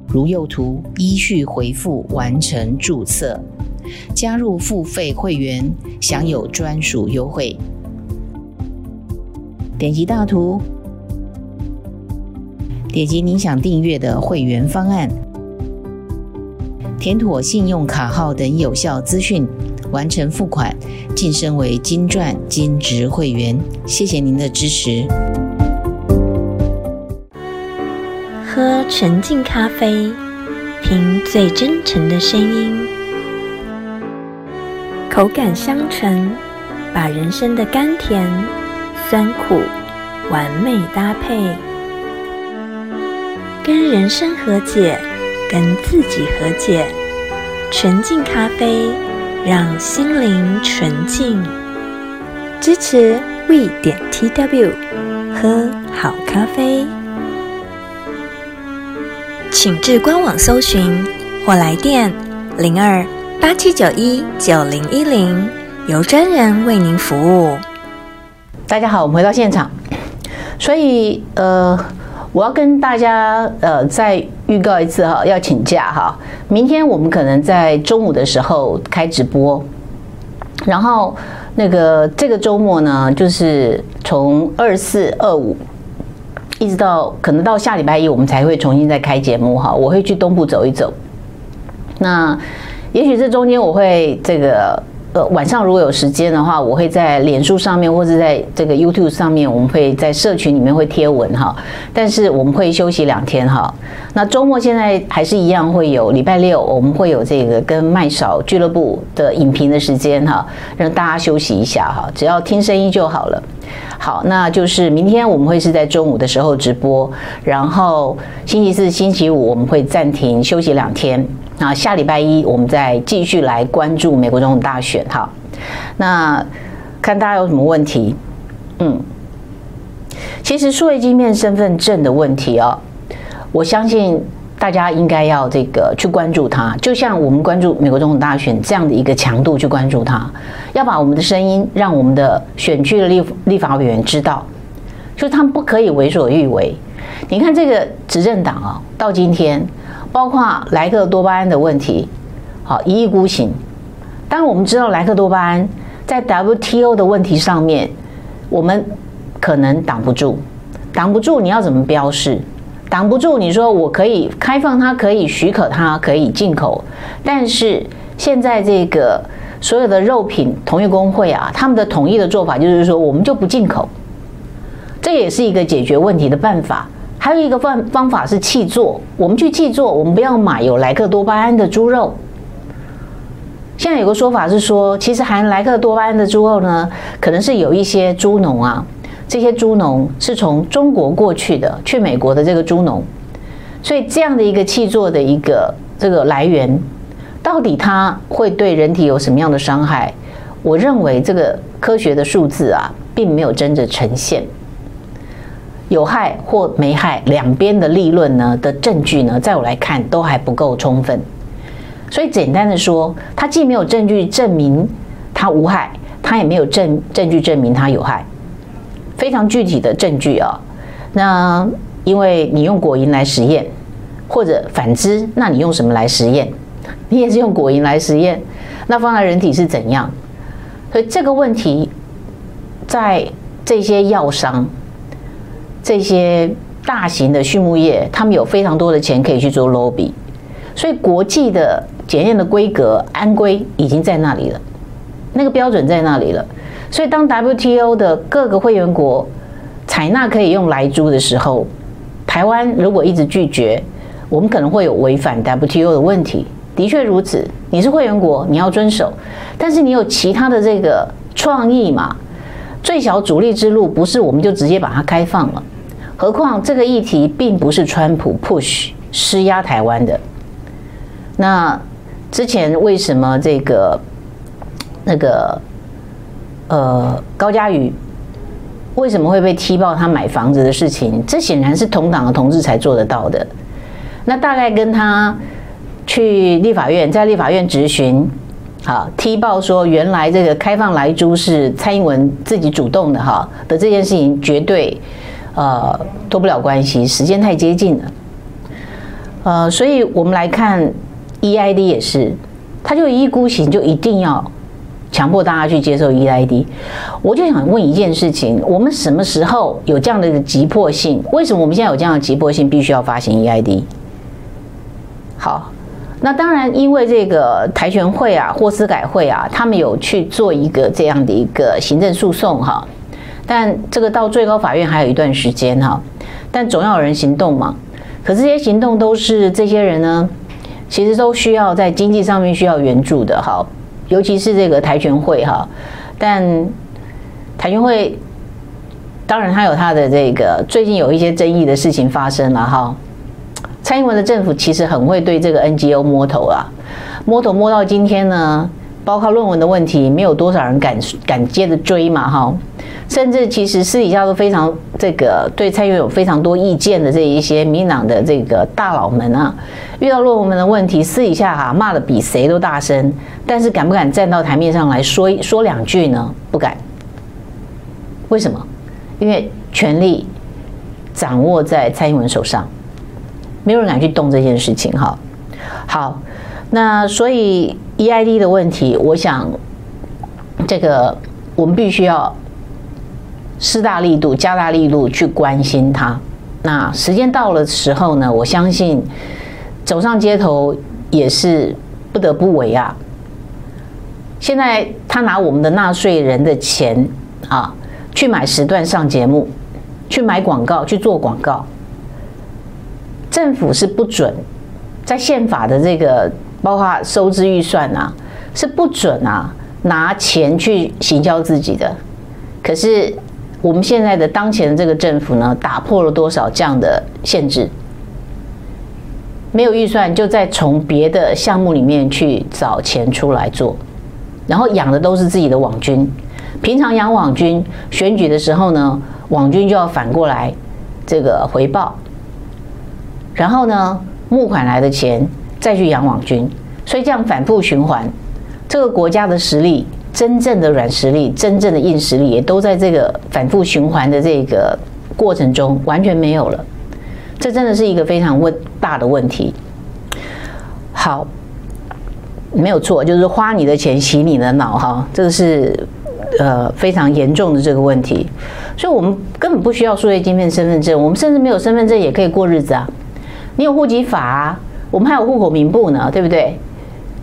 如右图依序回复完成注册，加入付费会员，享有专属优惠。点击大图。点击您想订阅的会员方案，填妥信用卡号等有效资讯，完成付款，晋升为金钻金质会员。谢谢您的支持。喝纯净咖啡，听最真诚的声音，口感香醇，把人生的甘甜、酸苦完美搭配。跟人生和解，跟自己和解。纯净咖啡，让心灵纯净。支持 We 点 TW，喝好咖啡。请至官网搜寻或来电零二八七九一九零一零，由专人为您服务。大家好，我们回到现场。所以，呃。我要跟大家呃再预告一次哈，要请假哈。明天我们可能在中午的时候开直播，然后那个这个周末呢，就是从二四二五一直到可能到下礼拜一，我们才会重新再开节目哈。我会去东部走一走，那也许这中间我会这个。呃，晚上如果有时间的话，我会在脸书上面或者在这个 YouTube 上面，我们会在社群里面会贴文哈。但是我们会休息两天哈。那周末现在还是一样会有礼拜六，我们会有这个跟麦嫂俱乐部的影评的时间哈，让大家休息一下哈，只要听声音就好了。好，那就是明天我们会是在中午的时候直播，然后星期四、星期五我们会暂停休息两天。那下礼拜一我们再继续来关注美国总统大选哈。那看大家有什么问题？嗯，其实数位晶片身份证的问题哦，我相信大家应该要这个去关注它，就像我们关注美国总统大选这样的一个强度去关注它，要把我们的声音让我们的选区的立立法委员知道，就是他们不可以为所欲为。你看这个执政党啊，到今天。包括莱克多巴胺的问题，好一意孤行。当，我们知道莱克多巴胺在 WTO 的问题上面，我们可能挡不住，挡不住。你要怎么标示？挡不住。你说我可以开放它，可以许可它，可以进口。但是现在这个所有的肉品同业工会啊，他们的统一的做法就是说，我们就不进口。这也是一个解决问题的办法。还有一个方方法是契作，我们去契作，我们不要买有莱克多巴胺的猪肉。现在有个说法是说，其实含莱克多巴胺的猪肉呢，可能是有一些猪农啊，这些猪农是从中国过去的，去美国的这个猪农，所以这样的一个气作的一个这个来源，到底它会对人体有什么样的伤害？我认为这个科学的数字啊，并没有真的呈现。有害或没害，两边的立论呢的证据呢，在我来看都还不够充分。所以简单的说，它既没有证据证明它无害，它也没有证证据证明它有害。非常具体的证据啊，那因为你用果蝇来实验，或者反之，那你用什么来实验？你也是用果蝇来实验，那放在人体是怎样？所以这个问题，在这些药商、这些大型的畜牧业，他们有非常多的钱可以去做 lobby，所以国际的检验的规格、安规已经在那里了，那个标准在那里了。所以当 WTO 的各个会员国采纳可以用来猪的时候，台湾如果一直拒绝，我们可能会有违反 WTO 的问题。的确如此，你是会员国，你要遵守，但是你有其他的这个创意嘛？最小阻力之路不是我们就直接把它开放了，何况这个议题并不是川普 push 施压台湾的。那之前为什么这个那个呃高嘉瑜为什么会被踢爆他买房子的事情？这显然是同党的同志才做得到的。那大概跟他。去立法院，在立法院质询，好踢爆说，原来这个开放莱猪是蔡英文自己主动的哈的这件事情，绝对呃脱不了关系，时间太接近了。呃，所以我们来看 EID 也是，他就一意孤行，就一定要强迫大家去接受 EID。我就想问一件事情：我们什么时候有这样的一个急迫性？为什么我们现在有这样的急迫性，必须要发行 EID？好。那当然，因为这个台权会啊、或司改会啊，他们有去做一个这样的一个行政诉讼哈，但这个到最高法院还有一段时间哈，但总要有人行动嘛。可这些行动都是这些人呢，其实都需要在经济上面需要援助的哈，尤其是这个台权会哈，但台权会当然他有他的这个最近有一些争议的事情发生了哈。蔡英文的政府其实很会对这个 NGO 摸头啊，摸头摸到今天呢，包括论文的问题，没有多少人敢敢接着追嘛哈，甚至其实私底下都非常这个对蔡英文有非常多意见的这一些民党的这个大佬们啊，遇到论文的问题，私底下哈骂的比谁都大声，但是敢不敢站到台面上来说说两句呢？不敢。为什么？因为权力掌握在蔡英文手上。没有人敢去动这件事情，哈。好，那所以 EID 的问题，我想这个我们必须要施大力度、加大力度去关心它。那时间到了时候呢，我相信走上街头也是不得不为啊。现在他拿我们的纳税人的钱啊，去买时段上节目，去买广告，去做广告。政府是不准在宪法的这个包括收支预算啊，是不准啊拿钱去行销自己的。可是我们现在的当前的这个政府呢，打破了多少这样的限制？没有预算，就再从别的项目里面去找钱出来做，然后养的都是自己的网军。平常养网军，选举的时候呢，网军就要反过来这个回报。然后呢，募款来的钱再去养网军，所以这样反复循环，这个国家的实力，真正的软实力，真正的硬实力，也都在这个反复循环的这个过程中完全没有了。这真的是一个非常问大的问题。好，没有错，就是花你的钱洗你的脑哈，这个是呃非常严重的这个问题。所以我们根本不需要数位晶片身份证，我们甚至没有身份证也可以过日子啊。你有户籍法啊，我们还有户口名簿呢，对不对？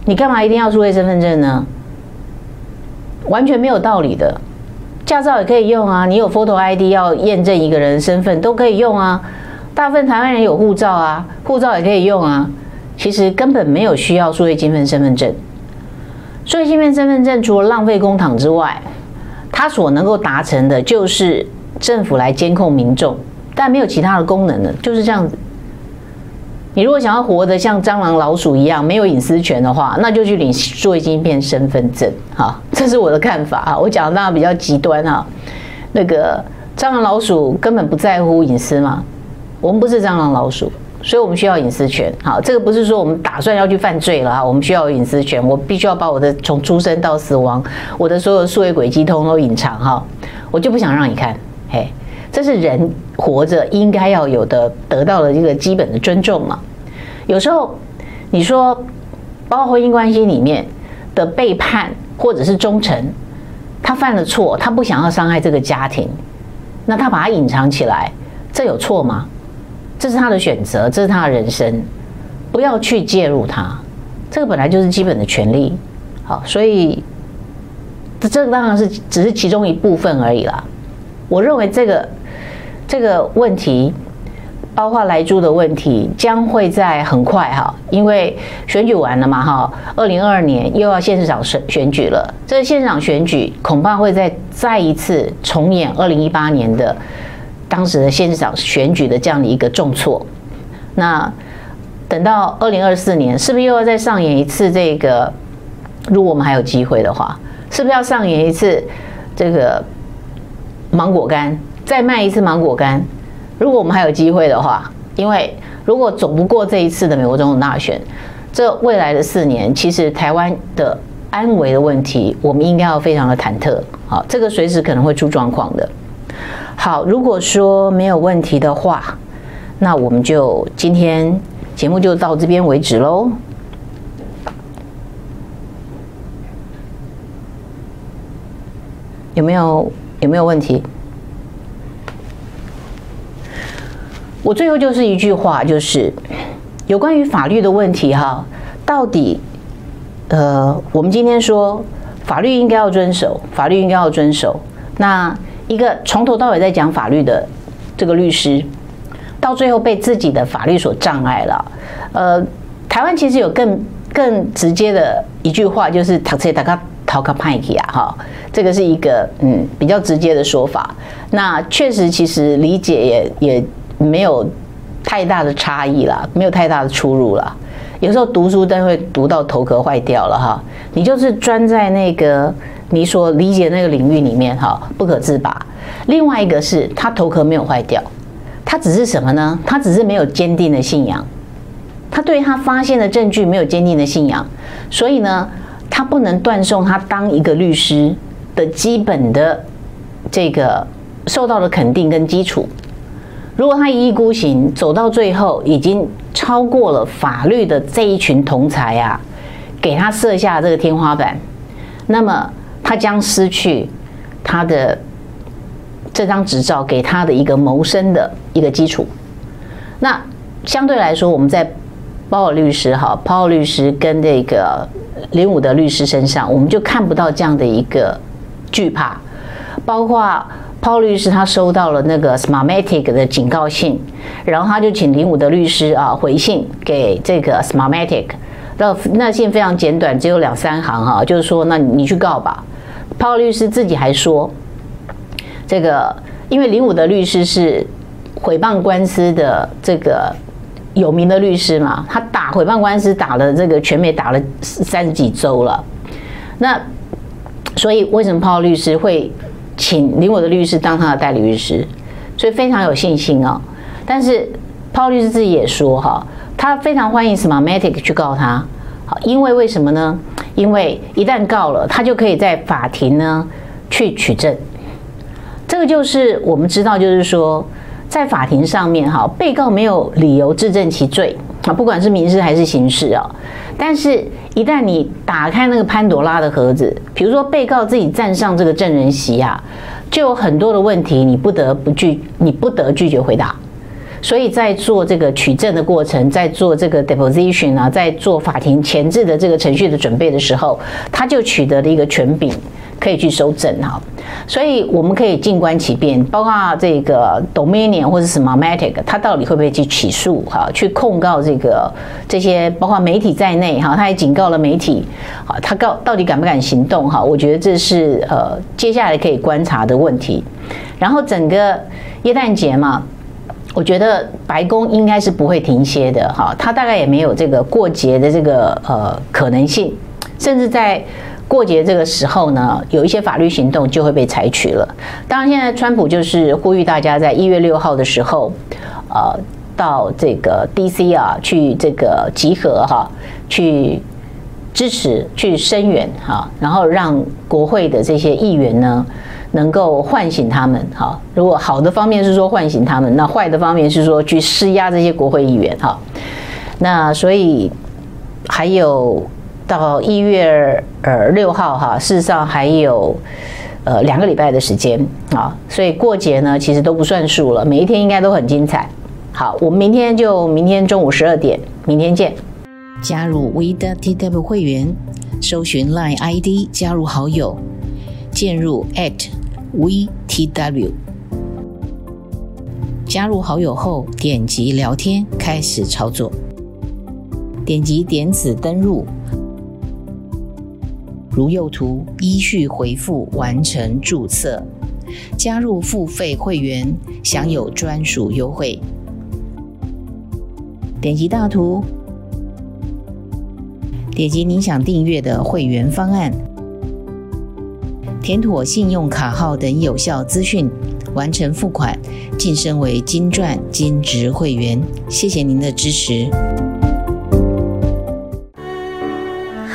你干嘛一定要数位身份证呢？完全没有道理的。驾照也可以用啊，你有 photo ID 要验证一个人身份都可以用啊。大部分台湾人有护照啊，护照也可以用啊。其实根本没有需要数位晶片身份证。数位晶片身份证除了浪费公帑之外，它所能够达成的就是政府来监控民众，但没有其他的功能了，就是这样子。你如果想要活得像蟑螂、老鼠一样没有隐私权的话，那就去领数位晶片身份证。哈，这是我的看法啊。我讲的当然比较极端哈。那个蟑螂、老鼠根本不在乎隐私嘛。我们不是蟑螂、老鼠，所以我们需要隐私权。好，这个不是说我们打算要去犯罪了哈。我们需要隐私权，我必须要把我的从出生到死亡，我的所有数位轨迹通通隐藏哈。我就不想让你看，嘿。这是人活着应该要有的得到的一个基本的尊重嘛。有时候你说，包括婚姻关系里面的背叛或者是忠诚，他犯了错，他不想要伤害这个家庭，那他把它隐藏起来，这有错吗？这是他的选择，这是他的人生，不要去介入他，这个本来就是基本的权利。好，所以这这当然是只是其中一部分而已啦。我认为这个这个问题，包括莱猪的问题，将会在很快哈，因为选举完了嘛哈，二零二二年又要县市长选选举了，这县市长选举恐怕会再再一次重演二零一八年的当时的县市长选举的这样的一个重挫。那等到二零二四年，是不是又要再上演一次这个？如果我们还有机会的话，是不是要上演一次这个芒果干，再卖一次芒果干？如果我们还有机会的话，因为如果走不过这一次的美国总统大选，这未来的四年，其实台湾的安危的问题，我们应该要非常的忐忑。好，这个随时可能会出状况的。好，如果说没有问题的话，那我们就今天节目就到这边为止喽。有没有有没有问题？我最后就是一句话，就是有关于法律的问题哈，到底呃，我们今天说法律应该要遵守，法律应该要遵守。那一个从头到尾在讲法律的这个律师，到最后被自己的法律所障碍了。呃，台湾其实有更更直接的一句话，就是“塔切塔卡”。逃卡派克啊，哈，这个是一个嗯比较直接的说法。那确实，其实理解也也没有太大的差异啦，没有太大的出入啦。有时候读书都会读到头壳坏掉了哈，你就是钻在那个你所理解那个领域里面哈，不可自拔。另外一个是他头壳没有坏掉，他只是什么呢？他只是没有坚定的信仰，他对他发现的证据没有坚定的信仰，所以呢。他不能断送他当一个律师的基本的这个受到的肯定跟基础。如果他一意孤行，走到最后已经超过了法律的这一群同侪啊，给他设下这个天花板，那么他将失去他的这张执照给他的一个谋生的一个基础。那相对来说，我们在鲍尔律师哈，鲍尔律师跟这个。林武德律师身上，我们就看不到这样的一个惧怕。包括 Paul 律师，他收到了那个 Smarmatic 的警告信，然后他就请林武的律师啊回信给这个 Smarmatic。那那信非常简短，只有两三行哈，就是说，那你去告吧。Paul 律师自己还说，这个因为林武的律师是毁谤官司的这个。有名的律师嘛，他打毁谤官司打了这个全美打了三十几周了，那所以为什么泡律师会请林我的律师当他的代理律师？所以非常有信心啊、哦。但是 Paul 律师自己也说哈，他非常欢迎 SMA MATIC 去告他，好，因为为什么呢？因为一旦告了，他就可以在法庭呢去取证。这个就是我们知道，就是说。在法庭上面，哈，被告没有理由自证其罪啊，不管是民事还是刑事啊。但是，一旦你打开那个潘朵拉的盒子，比如说被告自己站上这个证人席啊，就有很多的问题，你不得不拒，你不得拒绝回答。所以在做这个取证的过程，在做这个 deposition 啊，在做法庭前置的这个程序的准备的时候，他就取得了一个权柄。可以去收证哈，所以我们可以静观其变，包括这个 Dominion 或者是 Smartmatic，他到底会不会去起诉哈，去控告这个这些包括媒体在内哈，他也警告了媒体，啊，他告到底敢不敢行动哈？我觉得这是呃接下来可以观察的问题。然后整个耶诞节嘛，我觉得白宫应该是不会停歇的哈，他大概也没有这个过节的这个呃可能性，甚至在。过节这个时候呢，有一些法律行动就会被采取了。当然，现在川普就是呼吁大家在一月六号的时候，呃，到这个 DC 啊去这个集合哈，去支持、去声援哈，然后让国会的这些议员呢，能够唤醒他们。哈，如果好的方面是说唤醒他们，那坏的方面是说去施压这些国会议员。哈，那所以还有到一月呃六号哈，事实上还有呃两个礼拜的时间啊，所以过节呢其实都不算数了，每一天应该都很精彩。好，我们明天就明天中午十二点，明天见。加入 WeTW 会员，搜寻 Line ID 加入好友，进入 @WeTW。加入好友后，点击聊天，开始操作。点击点此登入，如右图依序回复完成注册，加入付费会员，享有专属优惠。点击大图，点击您想订阅的会员方案，填妥信用卡号等有效资讯，完成付款，晋升为金钻金质会员。谢谢您的支持。